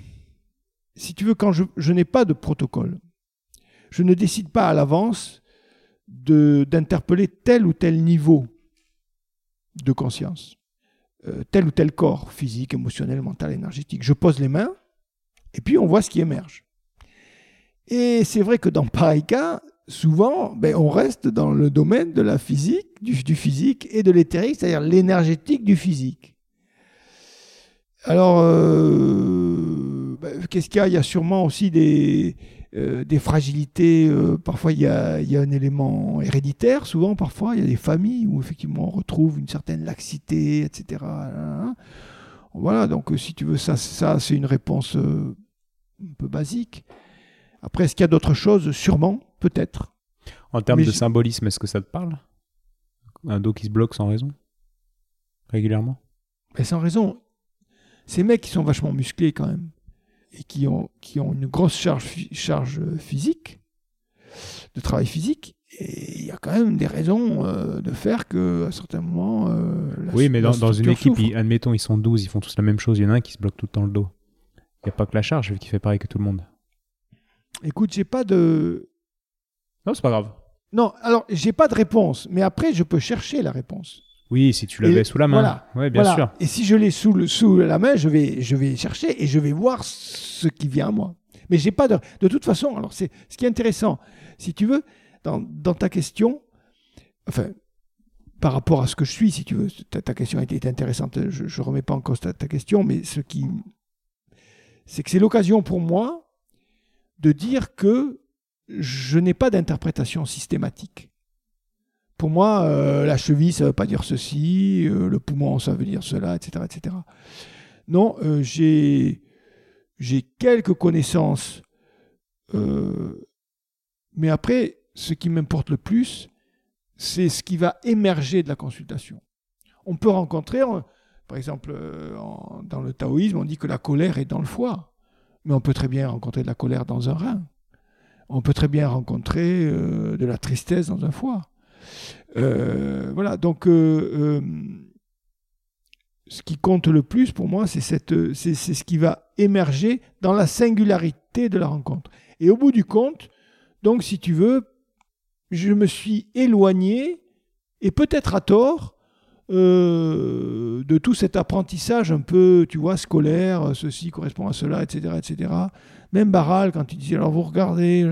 Si tu veux, quand je, je n'ai pas de protocole, je ne décide pas à l'avance de- d'interpeller tel ou tel niveau de conscience, euh, tel ou tel corps physique, émotionnel, mental, énergétique. Je pose les mains et puis on voit ce qui émerge. Et c'est vrai que dans pareil cas, souvent, ben, on reste dans le domaine de la physique, du, physique et de l'éthérique, c'est-à-dire l'énergétique du physique. Alors, euh, ben, qu'est-ce qu'il y a? Il y a sûrement aussi des, euh, des fragilités. euh, parfois, il y, a, il y a un élément héréditaire, souvent, parfois. Il y a des familles où, effectivement, on retrouve une certaine laxité, etc. Voilà, donc, si tu veux, ça, ça c'est une réponse un peu basique. Après, est-ce qu'il y a d'autres choses? Sûrement, peut-être. En termes de symbolisme, est-ce que ça te parle? Un dos qui se bloque sans raison? Régulièrement? Mais sans raison. Ces mecs qui sont vachement musclés quand même, et qui ont, qui ont une grosse charge, charge euh, physique, de travail physique, et il y a quand même des raisons euh, de faire que à certains moments. euh, la- Oui, mais dans, dans une équipe, ils- admettons, ils sont 12, ils font tous la même chose. Il y en a un qui se bloque tout le temps le dos. Il n'y a pas que la charge qui fait pareil que tout le monde. Écoute, j'ai pas de. Non, c'est pas grave. Non, alors j'ai pas de réponse, mais après je peux chercher la réponse. Oui, si tu l'avais sous la main. voilà, ouais, bien Voilà. sûr. Et si je l'ai sous, le, sous la main, je vais, je vais chercher et je vais voir ce qui vient à moi. Mais j'ai pas de. De toute façon, alors c'est ce qui est intéressant, si tu veux, dans, dans ta question, enfin, par rapport à ce que je suis, si tu veux, ta, ta question été intéressante. Je, je remets pas en cause ta, ta question, mais ce qui, c'est que c'est l'occasion pour moi de dire que je n'ai pas d'interprétation systématique. Pour moi, euh, la cheville, ça ne veut pas dire ceci, euh, le poumon, ça veut dire cela, etc. etc. Non, euh, j'ai, quelques connaissances, mais après, ce qui m'importe le plus, c'est ce qui va émerger de la consultation. On peut rencontrer, par exemple, dans le taoïsme, on dit que la colère est dans le foie, mais on peut très bien rencontrer de la colère dans un rein. On peut très bien rencontrer euh, de la tristesse dans un foie. Euh, voilà, donc euh, ce qui compte le plus pour moi, c'est ce qui va émerger dans la singularité de la rencontre. Et au bout du compte, donc si tu veux, je me suis éloigné, et peut-être à tort, euh, de tout cet apprentissage un peu, tu vois, scolaire, ceci correspond à cela, etc., etc. Même Barral, quand il disait, alors vous regardez,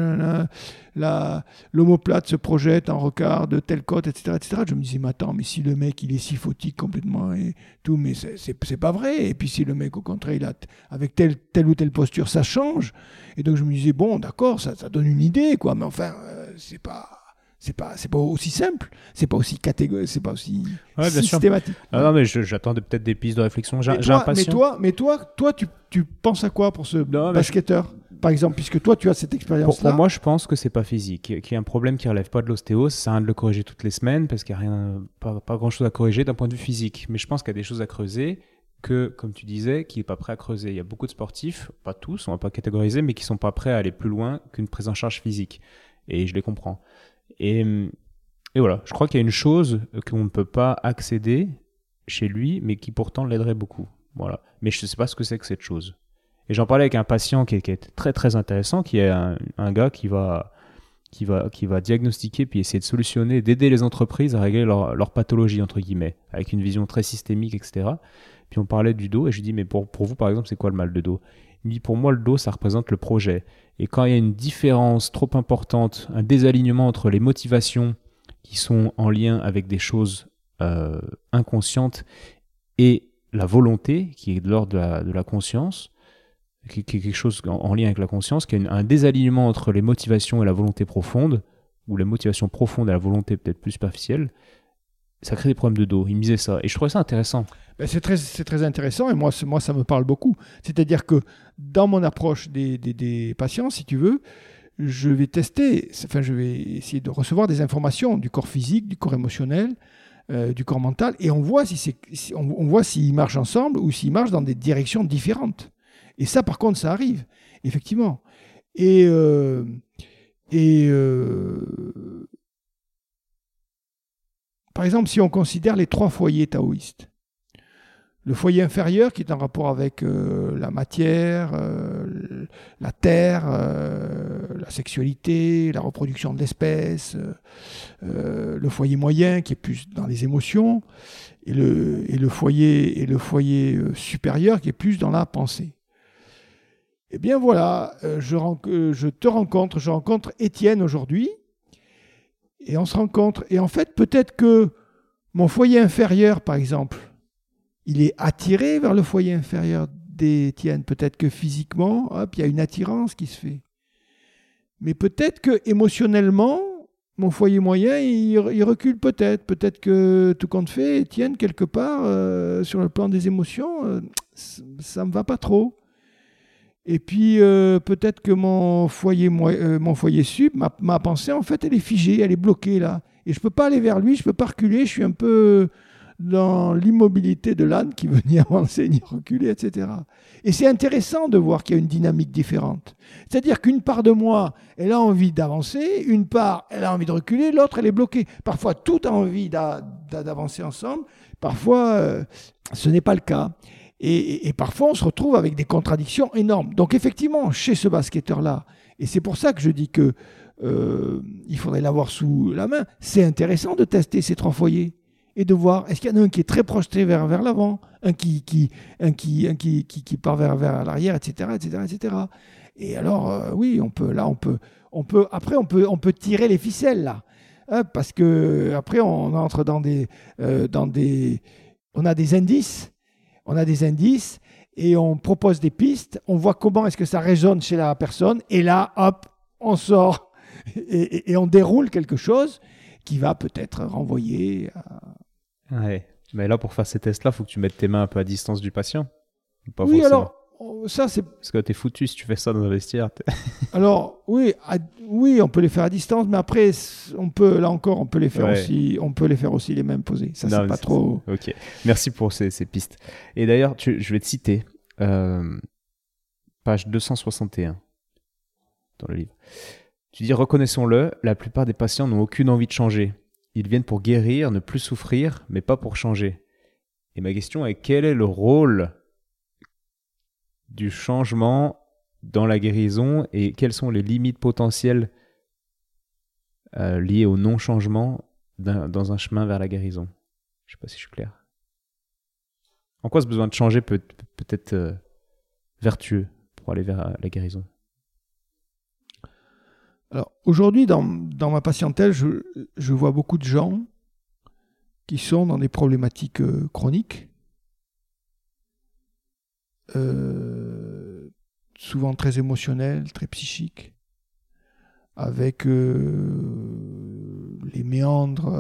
l'homoplate se projette en regard de telle côte, etc., etc. Je me disais, mais attends, mais si le mec, il est si photique complètement et tout, mais c'est, pas vrai. Et puis si le mec, au contraire, il a, avec telle, telle ou telle posture, ça change. Et donc je me disais, bon, d'accord, ça, ça donne une idée, quoi, mais enfin, euh, c'est pas... C'est pas, c'est pas aussi simple, c'est pas aussi catégorique, c'est pas aussi Ouais, systématique. Ah non, mais j'attendais peut-être des pistes de réflexion. J'ai Mais toi, mais toi, mais toi, toi, tu, tu penses à quoi pour ce Non, basketteur, par exemple, puisque toi, tu as cette expérience-là? pour moi, je pense que c'est pas physique. Qu'il y a un problème qui relève pas de l'ostéose, ça sert à de le corriger toutes les semaines parce qu'il n'y a rien, pas, pas grand chose à corriger d'un point de vue physique. Mais je pense qu'il y a des choses à creuser que, comme tu disais, qui n'est pas prêt à creuser. Il y a beaucoup de sportifs, pas tous, on va pas catégoriser, mais qui sont pas prêts à aller plus loin qu'une prise en charge physique. Et je les comprends. Et, voilà, je crois qu'il y a une chose qu'on ne peut pas accéder chez lui, mais qui pourtant l'aiderait beaucoup. Voilà. Mais je ne sais pas ce que c'est que cette chose. Et j'en parlais avec un patient qui est, très très intéressant, qui est un, un gars qui va, qui, va, qui va diagnostiquer puis essayer de solutionner, d'aider les entreprises à régler leur, leur pathologie, entre guillemets, avec une vision très systémique, etc. Puis on parlait du dos, et je lui dis, mais pour, pour vous, par exemple, c'est quoi le mal de dos? Pour moi, le dos, ça représente le projet. Et quand il y a une différence trop importante, un désalignement entre les motivations qui sont en lien avec des choses euh, inconscientes et la volonté, qui est de l'ordre de la, la conscience, qui, est quelque chose en, en lien avec la conscience, qui a un désalignement entre les motivations et la volonté profonde, ou les motivations profondes et la volonté peut-être plus superficielle, ça crée des problèmes de dos. Il me ça. Et je trouvais ça intéressant. Ben, c'est très, très intéressant et moi, moi, ça me parle beaucoup. C'est-à-dire que dans mon approche des, des- patients, si tu veux, je vais tester, enfin, je vais essayer de recevoir des informations du corps physique, du corps émotionnel, euh, du corps mental, et on voit si on, on s'ils marchent ensemble ou s'ils marchent dans des directions différentes. Et ça, par contre, ça arrive, effectivement. Et, euh, et euh, par exemple, si on considère les trois foyers taoïstes, le foyer inférieur qui est en rapport avec euh, la matière, euh, la terre, euh, la sexualité, la reproduction de l'espèce, le foyer moyen qui est plus dans les émotions, et le, foyer, et le foyer supérieur qui est plus dans la pensée. Eh bien voilà, je te rencontre, je rencontre Étienne aujourd'hui, et on se rencontre, et en fait peut-être que mon foyer inférieur, par exemple, il est attiré vers le foyer inférieur d'Étienne. Peut-être que physiquement, hop, il y a une attirance qui se fait. Mais peut-être que émotionnellement, mon foyer moyen, il, recule peut-être. Peut-être que tout compte fait, Étienne, quelque part, euh, sur le plan des émotions, euh, ça ne me va pas trop. Et puis euh, peut-être que mon foyer, mon foyer sub, ma, ma, pensée, en fait, elle est figée, elle est bloquée là. Et je ne peux pas aller vers lui, je ne peux pas reculer, je suis un peu dans l'immobilité de l'âne qui veut ni avancer ni reculer, etc. Et c'est intéressant de voir qu'il y a une dynamique différente. C'est-à-dire qu'une part de moi, elle a envie d'avancer, une part, elle a envie de reculer, l'autre, elle est bloquée. Parfois, tout a envie d'avancer ensemble, parfois, euh, ce n'est pas le cas. Et, parfois, on se retrouve avec des contradictions énormes. Donc, effectivement, chez ce basketteur-là, et c'est pour ça que je dis que euh, il faudrait l'avoir sous la main, c'est intéressant de tester ces trois foyers et de voir est-ce qu'il y en a un qui est très projeté vers, vers l'avant, un qui, part vers, vers l'arrière, etc., etc., etc. Et alors, euh, oui, on peut, là, on peut, on peut, après, on peut, on peut tirer les ficelles, là. Hein, parce que après, on entre dans des, euh, dans des, on a des indices, on a des indices, et on propose des pistes, on voit comment est-ce que ça résonne chez la personne, et là, hop, on sort et, et on déroule quelque chose qui va peut-être renvoyer à, Ouais. Mais là, pour faire ces tests-là, il faut que tu mettes tes mains un peu à distance du patient. oui, alors, oh, ça c'est. Parce que t'es foutu si tu fais ça dans un vestiaire. alors, oui, oui, on peut les faire à distance, mais après, on peut, là encore, on peut les faire aussi, on peut les faire aussi les mêmes posés. Ça, c'est pas trop. Ok. Merci pour ces, ces pistes. Et d'ailleurs, je vais te citer, euh, page 261 dans le livre. Tu dis, reconnaissons-le, la plupart des patients n'ont aucune envie de changer. Ils viennent pour guérir, ne plus souffrir, mais pas pour changer. Et ma question est quel est le rôle du changement dans la guérison et quelles sont les limites potentielles euh, liées au non-changement dans un chemin vers la guérison? Je ne sais pas si je suis clair. En quoi ce besoin de changer peut, peut être euh, vertueux pour aller vers la guérison? Alors aujourd'hui, dans, ma patientèle, je, vois beaucoup de gens qui sont dans des problématiques euh, chroniques, euh, souvent très émotionnelles, très psychiques, avec euh, les méandres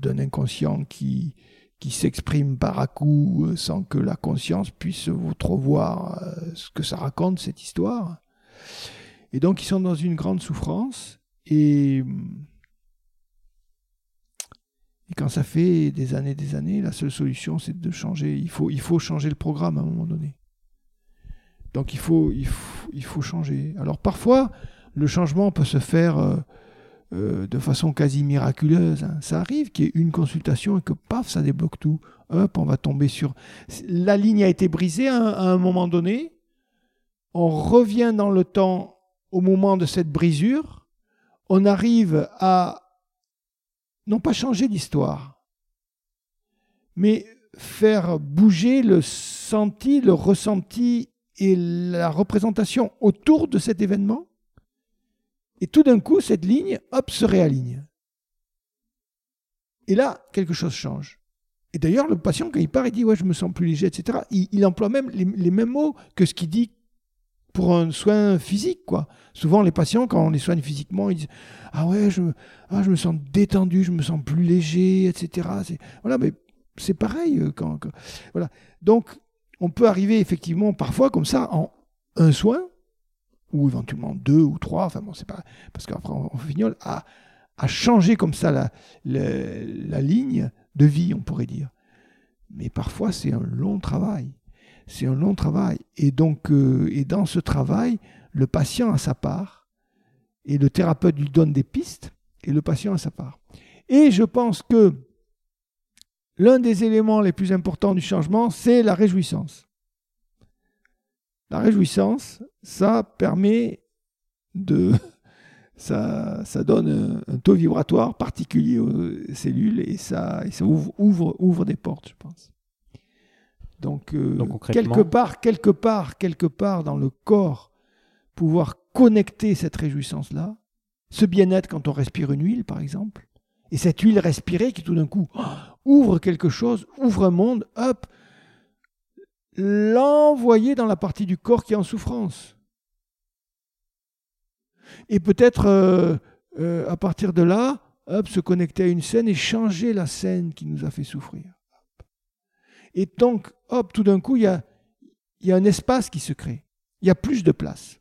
d'un inconscient qui, qui s'exprime par à coup sans que la conscience puisse trop voir ce que ça raconte, cette histoire. Et donc ils sont dans une grande souffrance. Et, quand ça fait des années, des années, la seule solution c'est de changer. Il faut, il faut changer le programme à un moment donné. Donc il faut, il faut, il faut changer. Alors parfois, le changement peut se faire euh, euh, de façon quasi miraculeuse. Hein. Ça arrive qu'il y ait une consultation et que paf, ça débloque tout. Hop, on va tomber sur. La ligne a été brisée à un moment donné. On revient dans le temps au moment de cette brisure, on arrive à non pas changer l'histoire, mais faire bouger le senti, le ressenti et la représentation autour de cet événement. Et tout d'un coup, cette ligne, hop, se réaligne. Et là, quelque chose change. Et d'ailleurs, le patient, quand il part, il dit Ouais, je me sens plus léger, etc. Il, emploie même les, les, mêmes mots que ce qu'il dit pour un soin physique, quoi. Souvent, les patients, quand on les soigne physiquement, ils disent Ah ouais, je, ah, je me sens détendu, je me sens plus léger, etc. Voilà, mais c'est pareil. Euh, quand, voilà. Donc, on peut arriver effectivement parfois comme ça en un soin, ou éventuellement deux ou trois, enfin bon, c'est pas. Parce qu'après, on, fignole, à, changer comme ça la, la ligne de vie, on pourrait dire. Mais parfois, c'est un long travail c'est un long travail. Et donc, euh, et dans ce travail, le patient a sa part, et le thérapeute lui donne des pistes, et le patient a sa part. Et je pense que l'un des éléments les plus importants du changement, c'est la réjouissance. La réjouissance, ça permet de... Ça, ça donne un, taux vibratoire particulier aux cellules et ça, ça ouvre, ouvre, ouvre des portes, je pense. Donc, euh, quelque part, quelque part, quelque part dans le corps, pouvoir connecter cette réjouissance-là, ce bien-être quand on respire une huile, par exemple, et cette huile respirée qui tout d'un coup ouvre quelque chose, ouvre un monde, hop, l'envoyer dans la partie du corps qui est en souffrance. Et peut-être euh, euh, à partir de là, hop, se connecter à une scène et changer la scène qui nous a fait souffrir. Et donc, hop, tout d'un coup, il y a, y a un espace qui se crée. Il y a plus de place.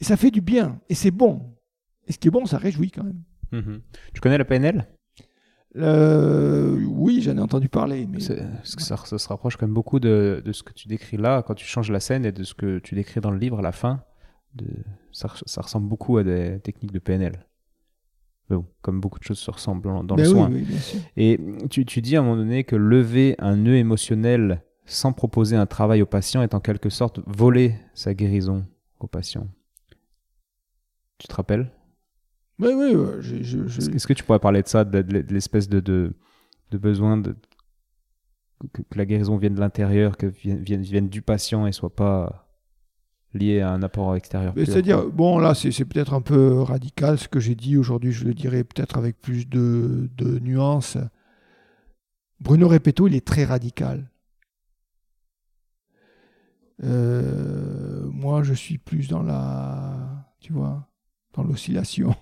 Et ça fait du bien. Et c'est bon. Et ce qui est bon, ça réjouit quand même. Mhm. Tu connais la PNL euh, Oui, j'en ai entendu parler. Mais... ça, se rapproche quand même beaucoup de, ce que tu décris là, quand tu changes la scène, et de ce que tu décris dans le livre à la fin. De... Ça, ressemble beaucoup à des techniques de PNL. Bon, comme beaucoup de choses se ressemblent dans, le ben soin. Et tu, tu, dis à un moment donné que lever un nœud émotionnel sans proposer un travail au patient est en quelque sorte voler sa guérison au patient. Tu te rappelles? Oui, oui. Est-ce que tu pourrais parler de ça, de, l'espèce de, de, besoin de, que, la guérison vienne de l'intérieur, que vienne, vienne, du patient et soit pas lié à un apport extérieur C'est-à-dire, bon, là, c'est peut-être un peu radical ce que j'ai dit aujourd'hui, je le dirais peut-être avec plus de, de nuances. Bruno Repetto, il est très radical. Euh, moi, je suis plus dans la, tu vois, dans l'oscillation.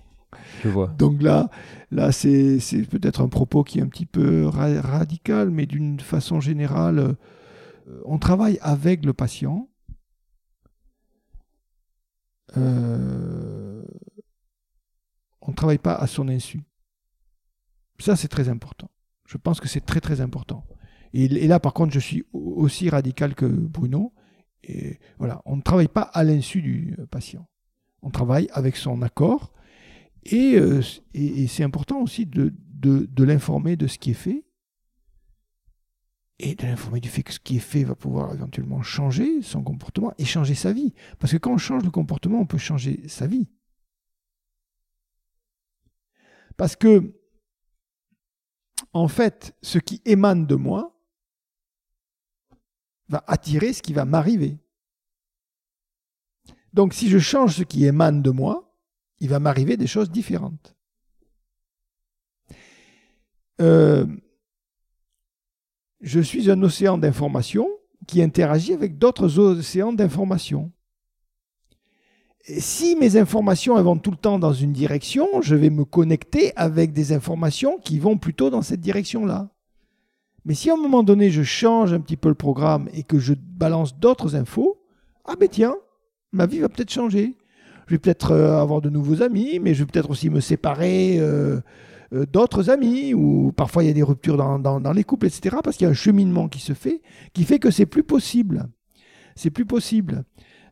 Je vois. Donc là, là c'est peut-être un propos qui est un petit peu radical, mais d'une façon générale, euh, on travaille avec le patient. Euh, on ne travaille pas à son insu. Ça, c'est très important. Je pense que c'est très très important. Et, là, par contre, je suis aussi radical que Bruno. Et voilà, on ne travaille pas à l'insu du patient. On travaille avec son accord euh, et, c'est important aussi de, l'informer de ce qui est fait et de l'informer du fait que ce qui est fait va pouvoir éventuellement changer son comportement et changer sa vie. Parce que quand on change le comportement, on peut changer sa vie. Parce que, en fait, ce qui émane de moi va attirer ce qui va m'arriver. Donc si je change ce qui émane de moi, il va m'arriver des choses différentes. Euh, je suis un océan d'informations qui interagit avec d'autres océans d'informations. Si mes informations vont tout le temps dans une direction, je vais me connecter avec des informations qui vont plutôt dans cette direction-là. Mais si à un moment donné je change un petit peu le programme et que je balance d'autres infos, ah ben tiens, ma vie va peut-être changer je vais peut-être euh, avoir de nouveaux amis, mais je vais peut-être aussi me séparer euh, euh, d'autres amis, ou parfois il y a des ruptures dans, les couples, etc. Parce qu'il y a un cheminement qui se fait, qui fait que c'est plus possible. C'est plus possible.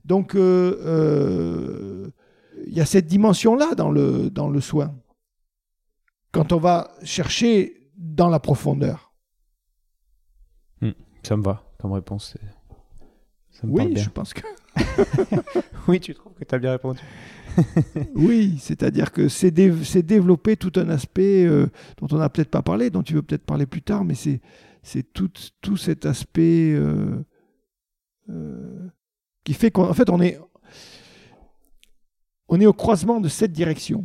Donc, il y a cette dimension-là dans le, dans le soin. Quand on va chercher dans la profondeur. Hmm, ça me va comme réponse. oui, je pense que. oui, tu trouves que tu as bien répondu. oui, c'est-à-dire que c'est développer tout un aspect euh, dont on n'a peut-être pas parlé, dont tu veux peut-être parler plus tard, mais c'est tout, tout cet aspect euh, euh, qui fait qu'en fait on est, on est au croisement de cette direction.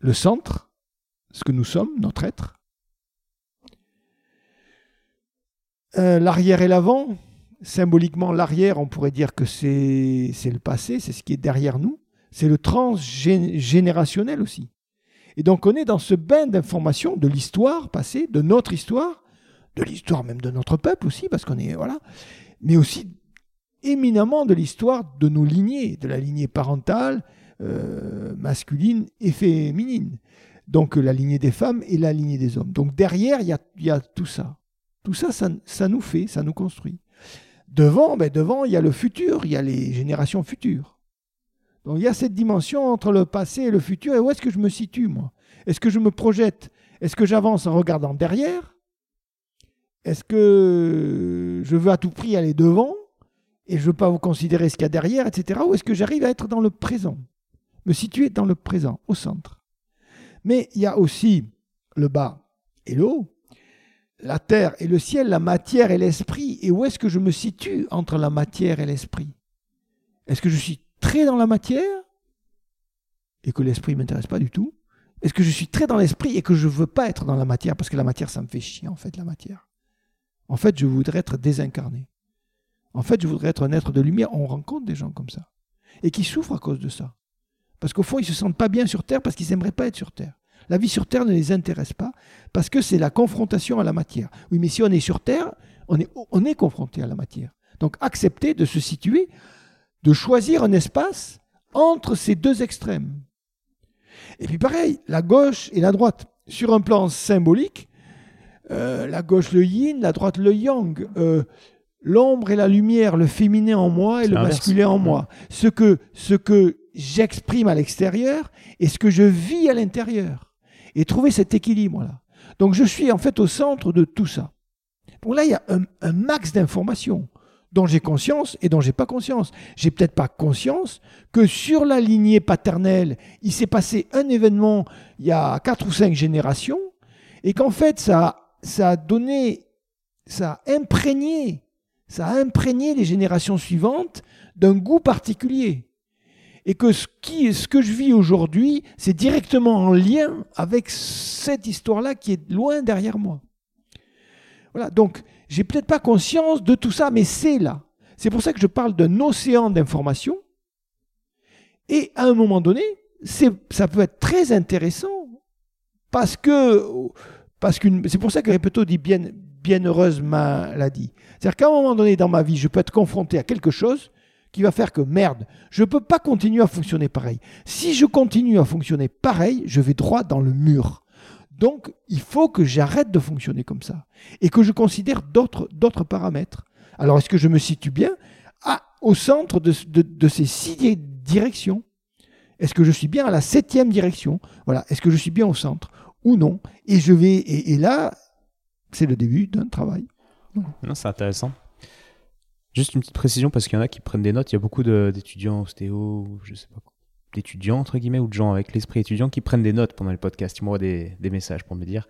Le centre, ce que nous sommes, notre être, l'arrière et l'avant, symboliquement, l'arrière, on pourrait dire que c'est le passé, c'est ce qui est derrière nous. C'est le transgénérationnel aussi. Et donc on est dans ce bain d'informations de l'histoire passée, de notre histoire, de l'histoire même de notre peuple aussi, parce qu'on est voilà, mais aussi éminemment de l'histoire de nos lignées, de la lignée parentale, euh, masculine et féminine. Donc la lignée des femmes et la lignée des hommes. Donc derrière, il y a, tout ça. Tout ça, ça nous fait, ça nous construit. Devant, ben devant, il y a le futur, il y a les générations futures. Donc il y a cette dimension entre le passé et le futur. Et où est-ce que je me situe, moi? Est-ce que je me projette? Est-ce que j'avance en regardant derrière? Est-ce que je veux à tout prix aller devant et je ne veux pas vous considérer ce qu'il y a derrière, etc. Ou est-ce que j'arrive à être dans le présent? Me situer dans le présent, au centre. Mais il y a aussi le bas et le haut la terre et le ciel, la matière et l'esprit. Et où est-ce que je me situe entre la matière et l'esprit? Est-ce que je suis très dans la matière et que l'esprit ne m'intéresse pas du tout? Est-ce que je suis très dans l'esprit et que je ne veux pas être dans la matière? Parce que la matière, ça me fait chier en fait, la matière. En fait, je voudrais être désincarné. En fait, je voudrais être un être de lumière. On rencontre des gens comme ça et qui souffrent à cause de ça. Parce qu'au fond, ils ne se sentent pas bien sur Terre parce qu'ils n'aimeraient pas être sur Terre. La vie sur Terre ne les intéresse pas parce que c'est la confrontation à la matière. Oui, mais si on est sur Terre, on est, on est confronté à la matière. Donc accepter de se situer, de choisir un espace entre ces deux extrêmes. Et puis pareil, la gauche et la droite. Sur un plan symbolique, euh, la gauche le yin, la droite le yang. Euh, l'ombre et la lumière, le féminin en moi et le masculin en moi. Ce que, ce que j'exprime à l'extérieur et ce que je vis à l'intérieur et trouver cet équilibre-là. Donc je suis en fait au centre de tout ça. Donc là, il y a un, max d'informations dont j'ai conscience et dont j'ai pas conscience. J'ai peut-être pas conscience que sur la lignée paternelle, il s'est passé un événement il y a quatre ou cinq générations et qu'en fait ça, ça a donné, ça a imprégné, ça a imprégné les générations suivantes d'un goût particulier et que ce, qui, ce que je vis aujourd'hui, c'est directement en lien avec cette histoire-là qui est loin derrière moi. Voilà, donc j'ai peut-être pas conscience de tout ça, mais c'est là. C'est pour ça que je parle d'un océan d'informations. Et à un moment donné, ça peut être très intéressant parce que parce c'est pour ça que Repetto dit bien bienheureuse maladie. C'est-à-dire qu'à un moment donné dans ma vie, je peux être confronté à quelque chose qui va faire que merde, je ne peux pas continuer à fonctionner pareil. Si je continue à fonctionner pareil, je vais droit dans le mur. Donc, il faut que j'arrête de fonctionner comme ça et que je considère d'autres paramètres. Alors, est-ce que je me situe bien au centre de, ces six directions? Est-ce que je suis bien à la septième direction? Voilà. Est-ce que je suis bien au centre ou non? Et je vais et, là, c'est le début d'un travail. Non, c'est intéressant. Juste une petite précision parce qu'il y en a qui prennent des notes. Il y a beaucoup d'étudiants ostéo, je sais pas, d'étudiants entre guillemets ou de gens avec l'esprit étudiant qui prennent des notes pendant les podcasts. Ils m'envoient des, des, messages pour me dire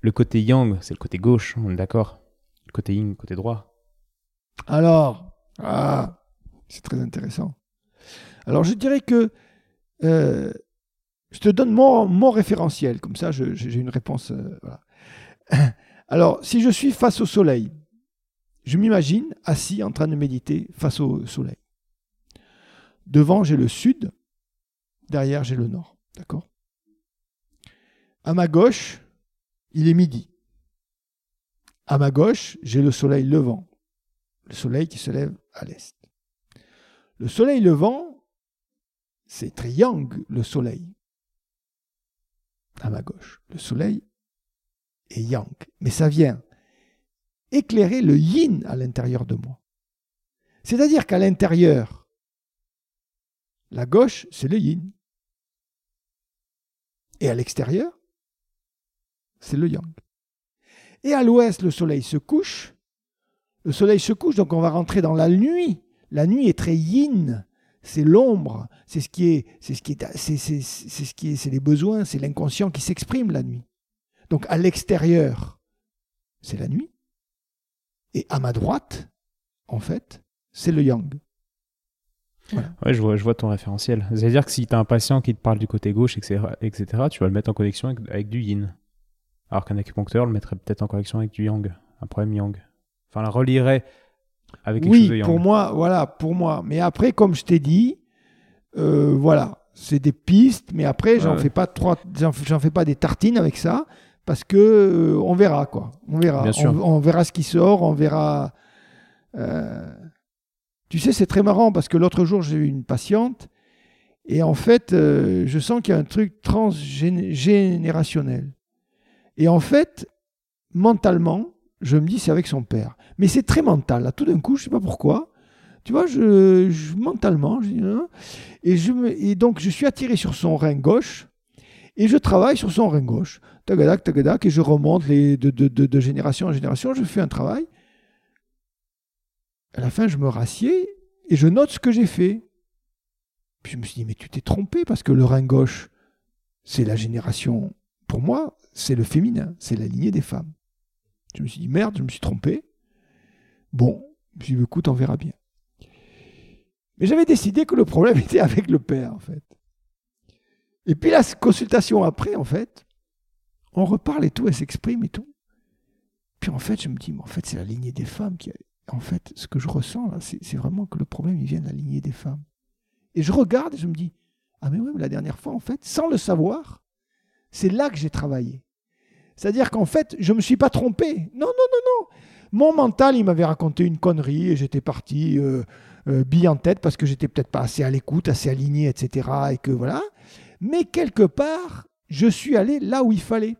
le côté yang, c'est le côté gauche, on est d'accord. Le côté yin, le côté droit. Alors, ah, c'est très intéressant. Alors, je dirais que euh, je te donne mon, mon, référentiel, comme ça j'ai une réponse. Euh, Alors, si je suis face au soleil, je m'imagine assis en train de méditer face au soleil. Devant, j'ai le sud, derrière, j'ai le nord. D'accord? À ma gauche, il est midi. À ma gauche, j'ai le soleil levant, le soleil qui se lève à l'est. Le soleil levant, c'est triangle, le soleil. À ma gauche, le soleil est yang. Mais ça vient éclairer le yin à l'intérieur de moi. C'est-à-dire qu'à l'intérieur, la gauche, c'est le yin. Et à l'extérieur, c'est le yang. Et à l'ouest, le soleil se couche. Le soleil se couche, donc on va rentrer dans la nuit. La nuit est très yin. C'est l'ombre. C'est ce qui est, c'est ce qui est, c'est, les besoins, c'est l'inconscient qui s'exprime la nuit. Donc à l'extérieur, c'est la nuit. Et à ma droite, en fait, c'est le yang. Ouais, je vois, je vois ton référentiel. C'est-à-dire que si tu as un patient qui te parle du côté gauche, etc., etc. tu vas le mettre en connexion avec, du yin. Alors qu'un acupuncteur le mettrait peut-être en connexion avec du yang, un problème yang. Enfin, la relierait avec quelque oui, chose de yang. pour moi, voilà, pour moi. Mais après, comme je t'ai dit, euh, voilà, c'est des pistes, mais après, j'en fais pas trois, j'en fais pas des tartines avec ça parce que euh, on verra quoi. On verra. On, verra ce qui sort. On verra. Euh, tu sais, c'est très marrant parce que l'autre jour j'ai eu une patiente et en fait, euh, je sens qu'il y a un truc transgénérationnel. Et en fait, mentalement, je me dis c'est avec son père. Mais c'est très mental. Là, tout d'un coup, je ne sais pas pourquoi. Tu vois, je, mentalement, je, hein, et, je me, et donc je suis attiré sur son rein gauche et je travaille sur son rein gauche. Tagadak, tagadak, et je remonte de génération en génération. Je fais un travail. À la fin, je me rassieds et je note ce que j'ai fait. Puis je me suis dit, mais tu t'es trompé parce que le rein gauche, c'est la génération, pour moi, c'est le féminin, c'est la lignée des femmes. Je me suis dit, merde, je me suis trompé. Bon, je me suis dit, écoute, on verra bien. Mais j'avais décidé que le problème était avec le père, en fait. Et puis la consultation après, en fait, on reparle et tout, elle s'exprime et tout. Puis en fait, je me dis, mais en fait, c'est la lignée des femmes qui. En fait, ce que je ressens là, c'est vraiment que le problème, il vient de la lignée des femmes. Et je regarde et je me dis, ah mais oui, la dernière fois, en fait, sans le savoir, c'est là que j'ai travaillé. C'est-à-dire qu'en fait, je ne me suis pas trompé. Non, non, non, non. Mon mental, il m'avait raconté une connerie et j'étais parti euh, euh, bille en tête parce que j'étais peut-être pas assez à l'écoute, assez aligné, etc. Et que voilà. Mais quelque part, je suis allé là où il fallait.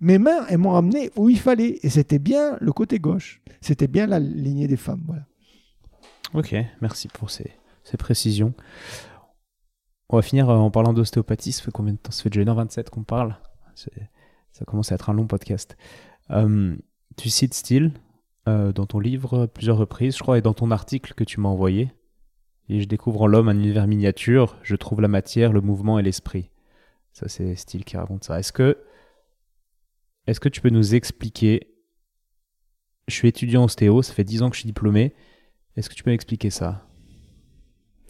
Mes mains, elles m'ont amené où il fallait. Et c'était bien le côté gauche. C'était bien la lignée des femmes. Voilà. Ok, merci pour ces, précisions. On va finir euh, en parlant d'ostéopathie. Ça fait combien de temps? Ça fait déjà 1h27 qu'on parle. Ça commence à être un long podcast. Euh, tu cites Steele euh, dans ton livre plusieurs reprises, je crois, et dans ton article que tu m'as envoyé. Et je découvre en l'homme un univers miniature, je trouve la matière, le mouvement et l'esprit. Ça, c'est Steele qui raconte ça. Est-ce que, est-ce que tu peux nous expliquer Je suis étudiant ostéo, ça fait 10 ans que je suis diplômé. Est-ce que tu peux m'expliquer ça?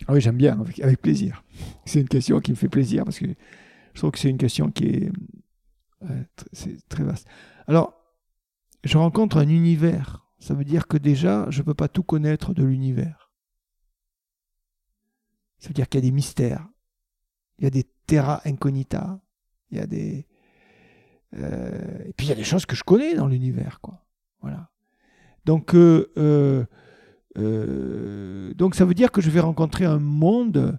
Ah oui, j'aime bien, avec plaisir. C'est une question qui me fait plaisir parce que je trouve que c'est une question qui est c'est très vaste. Alors, je rencontre un univers. Ça veut dire que déjà, je ne peux pas tout connaître de l'univers. Ça veut dire qu'il y a des mystères. Il y a des terra incognita. Il y a des. Euh, et puis il y a des choses que je connais dans l'univers, quoi. Voilà. Donc, euh, euh, donc ça veut dire que je vais rencontrer un monde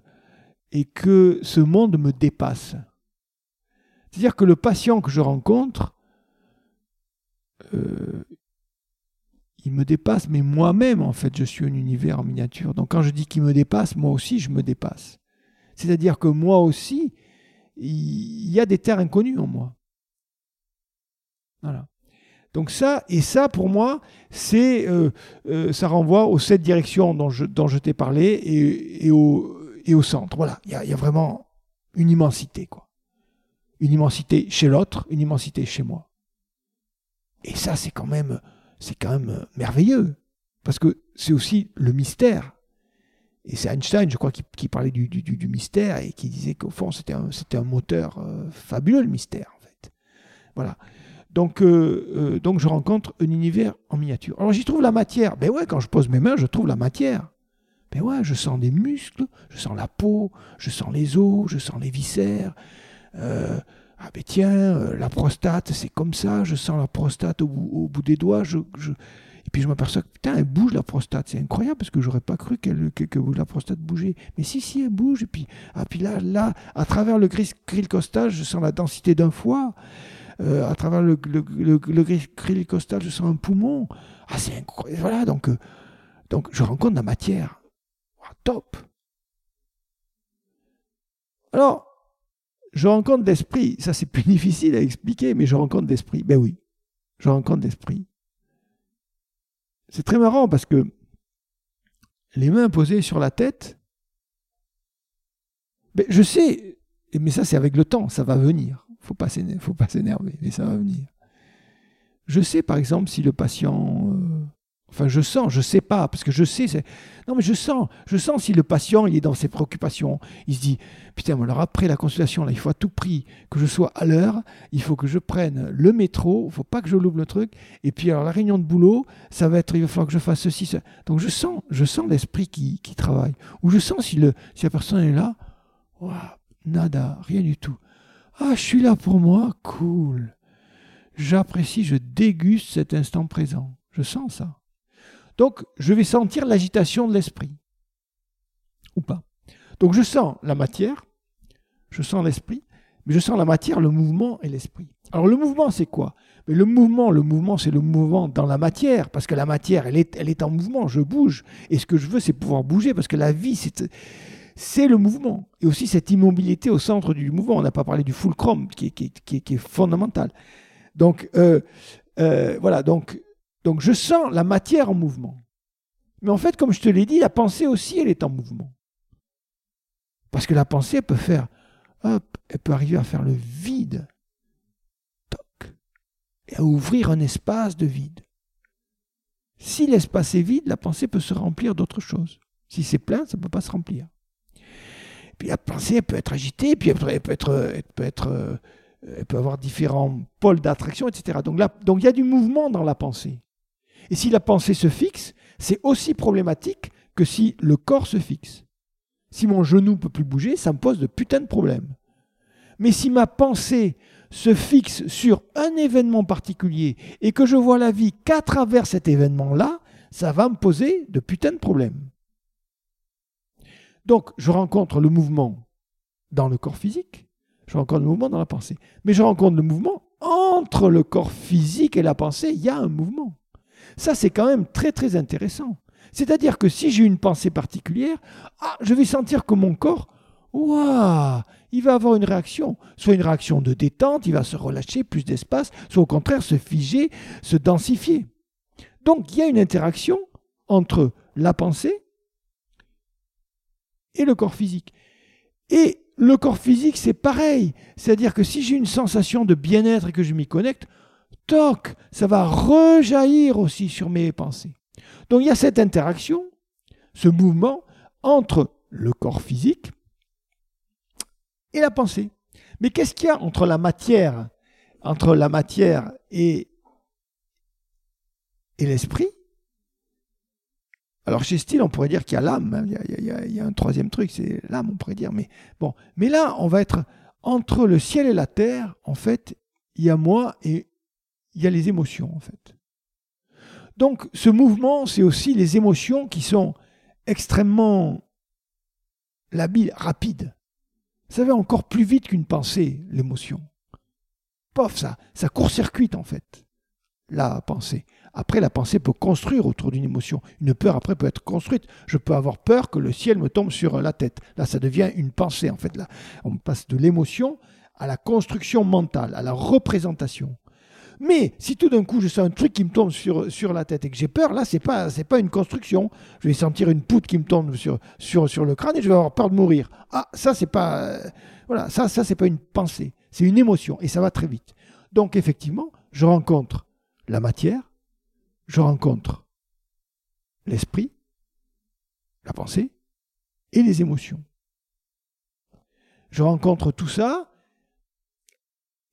et que ce monde me dépasse. C'est-à-dire que le patient que je rencontre, il me dépasse, mais moi-même, en fait, je suis un univers en miniature. Donc quand je dis qu'il me dépasse, moi aussi, je me dépasse. C'est-à-dire que moi aussi, il y a des terres inconnues en moi. Voilà. Donc ça, et ça pour moi, c'est, euh, euh, ça renvoie aux sept directions dont je, t'ai parlé et, au, centre. Voilà, il y a, vraiment une immensité. Quoi une immensité chez l'autre, une immensité chez moi. Et ça, c'est quand même, c'est quand même merveilleux, parce que c'est aussi le mystère. Et c'est Einstein, je crois, qui, parlait du, mystère et qui disait qu'au fond, c'était un, moteur euh, fabuleux, le mystère, en fait. Voilà. Donc, euh, euh, donc, je rencontre un univers en miniature. Alors, j'y trouve la matière. Ben ouais, quand je pose mes mains, je trouve la matière. Ben ouais, je sens des muscles, je sens la peau, je sens les os, je sens les viscères, euh, ah ben tiens, euh, la prostate, c'est comme ça, je sens la prostate au bout, des doigts, je, et puis je m'aperçois que putain, elle bouge la prostate, c'est incroyable parce que j'aurais pas cru qu'elle, que, que, la prostate bougeait. Mais si, si, elle bouge, et puis, ah, puis là, là, à travers le gris costal, je sens la densité d'un foie. Euh, à travers le, le, costal, je sens un poumon. Ah, c'est incroyable. Voilà, donc, donc je rencontre la matière. top. Alors, je rencontre d'esprit. Ça, c'est plus difficile à expliquer, mais je rencontre d'esprit. Ben oui, je rencontre d'esprit. C'est très marrant parce que les mains posées sur la tête, ben, je sais, mais ça, c'est avec le temps, ça va venir. Faut pas faut pas s'énerver, mais ça va venir. Je sais, par exemple, si le patient euh, Enfin, je sens, je sais pas, parce que je sais. Non, mais je sens, je sens si le patient il est dans ses préoccupations. Il se dit, putain, alors après la consultation, là, il faut à tout prix que je sois à l'heure. Il faut que je prenne le métro. Il faut pas que je loupe le truc. Et puis alors la réunion de boulot, ça va être, il va falloir que je fasse ceci. Ça. Donc je sens, je sens l'esprit qui, qui, travaille. Ou je sens si le, si la personne est là, nada, rien du tout. Ah, je suis là pour moi, cool. J'apprécie, je déguste cet instant présent. Je sens ça. Donc, je vais sentir l'agitation de l'esprit. Ou pas. Donc, je sens la matière, je sens l'esprit, mais je sens la matière, le mouvement et l'esprit. Alors le mouvement, c'est quoi? Mais le mouvement, le mouvement, c'est le mouvement dans la matière, parce que la matière, elle est, en mouvement, je bouge. Et ce que je veux, c'est pouvoir bouger, parce que la vie, c'est, le mouvement. Et aussi cette immobilité au centre du mouvement. On n'a pas parlé du fulcrum, qui est fondamental. Donc, euh, euh, voilà, donc, donc je sens la matière en mouvement. Mais en fait, comme je te l'ai dit, la pensée aussi, elle est en mouvement. Parce que la pensée, peut faire, hop, elle peut arriver à faire le vide et à ouvrir un espace de vide. Si l'espace est vide, la pensée peut se remplir d'autre chose. Si c'est plein, ça ne peut pas se remplir. puis la pensée, elle peut être agitée, puis elle peut être, elle peut, être, elle peut avoir différents pôles d'attraction, etc. Donc là, donc il y a du mouvement dans la pensée. Et si la pensée se fixe, c'est aussi problématique que si le corps se fixe. Si mon genou ne peut plus bouger, ça me pose de putain de problèmes. Mais si ma pensée se fixe sur un événement particulier et que je vois la vie qu'à travers cet événement-là, ça va me poser de putain de problèmes. Donc, je rencontre le mouvement dans le corps physique, je rencontre le mouvement dans la pensée, mais je rencontre le mouvement entre le corps physique et la pensée, il y a un mouvement. Ça, c'est quand même très très intéressant. C'est-à-dire que si j'ai une pensée particulière, ah, je vais sentir que mon corps, waouh, il va avoir une réaction. Soit une réaction de détente, il va se relâcher, plus d'espace, soit au contraire se figer, se densifier. Donc il y a une interaction entre la pensée et le corps physique. Et le corps physique, c'est pareil. C'est-à-dire que si j'ai une sensation de bien-être et que je m'y connecte, toc, ça va rejaillir aussi sur mes pensées. Donc il y a cette interaction, ce mouvement entre le corps physique et la pensée. Mais qu'est-ce qu'il y a entre la matière, entre la matière et, et l'esprit? Alors chez Steele, on pourrait dire qu'il y a l'âme, hein. il, il, y a un troisième truc, c'est l'âme, on pourrait dire. Mais bon, mais là, on va être entre le ciel et la terre. En fait, il y a moi et il y a les émotions, en fait. Donc, ce mouvement, c'est aussi les émotions qui sont extrêmement labiles, rapides. Ça va encore plus vite qu'une pensée, l'émotion. Pof, ça, ça court-circuite en fait la pensée. Après, la pensée peut construire autour d'une émotion. Une peur, après, peut être construite. Je peux avoir peur que le ciel me tombe sur la tête. Là, ça devient une pensée, en fait. Là, on passe de l'émotion à la construction mentale, à la représentation. Mais si tout d'un coup je sens un truc qui me tombe sur, la tête et que j'ai peur, là c'est pas c'est pas une construction. Je vais sentir une poutre qui me tombe sur, le crâne et je vais avoir peur de mourir. Ah ça c'est pas euh, voilà ça ça pas une pensée, c'est une émotion et ça va très vite. Donc effectivement je rencontre la matière, je rencontre l'esprit, la pensée et les émotions. Je rencontre tout ça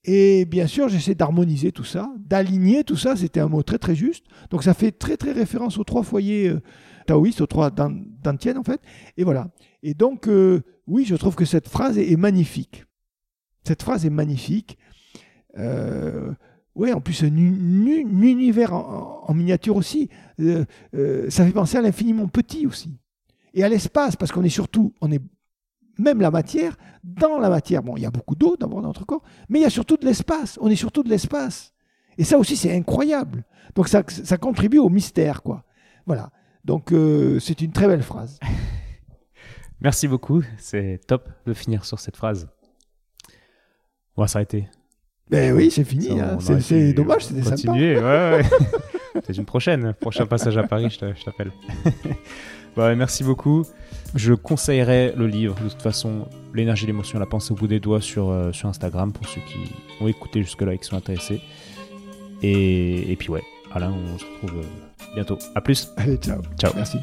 et bien sûr, j'essaie d'harmoniser tout ça, d'aligner tout ça, c'était un mot très très juste. Donc ça fait très très référence aux trois foyers euh, taoïstes, aux trois dantiennes en fait. Et voilà. Et donc, euh, oui, je trouve que cette phrase est, magnifique. Cette phrase est magnifique. Euh, oui, en plus, un, univers en, miniature aussi. Euh, ça fait penser à l'infiniment petit aussi. Et à l'espace, parce qu'on est surtout, on est même la matière, dans la matière, bon, il y a beaucoup d'eau dans notre corps, mais il y a surtout de l'espace. On est surtout de l'espace. Et ça aussi, c'est incroyable. Donc ça, ça, contribue au mystère, quoi. Voilà. Donc euh, c'est une très belle phrase. Merci beaucoup. C'est top de finir sur cette phrase. On va s'arrêter. Ben oui, c'est fini. Hein. C'est dommage, c'était sympa. Ouais, ouais. c'est une prochaine. Prochain passage à Paris, je t'appelle. Bah, merci beaucoup. Je conseillerais le livre, de toute façon, L'énergie, l'émotion, la pensée au bout des doigts sur, euh, sur Instagram pour ceux qui ont écouté jusque-là et qui sont intéressés. Et, et puis ouais, Alain, on se retrouve euh, bientôt. À plus. Allez, ciao. Ciao. Merci.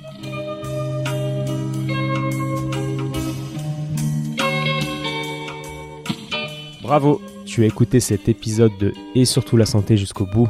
Bravo, tu as écouté cet épisode de Et surtout la santé jusqu'au bout.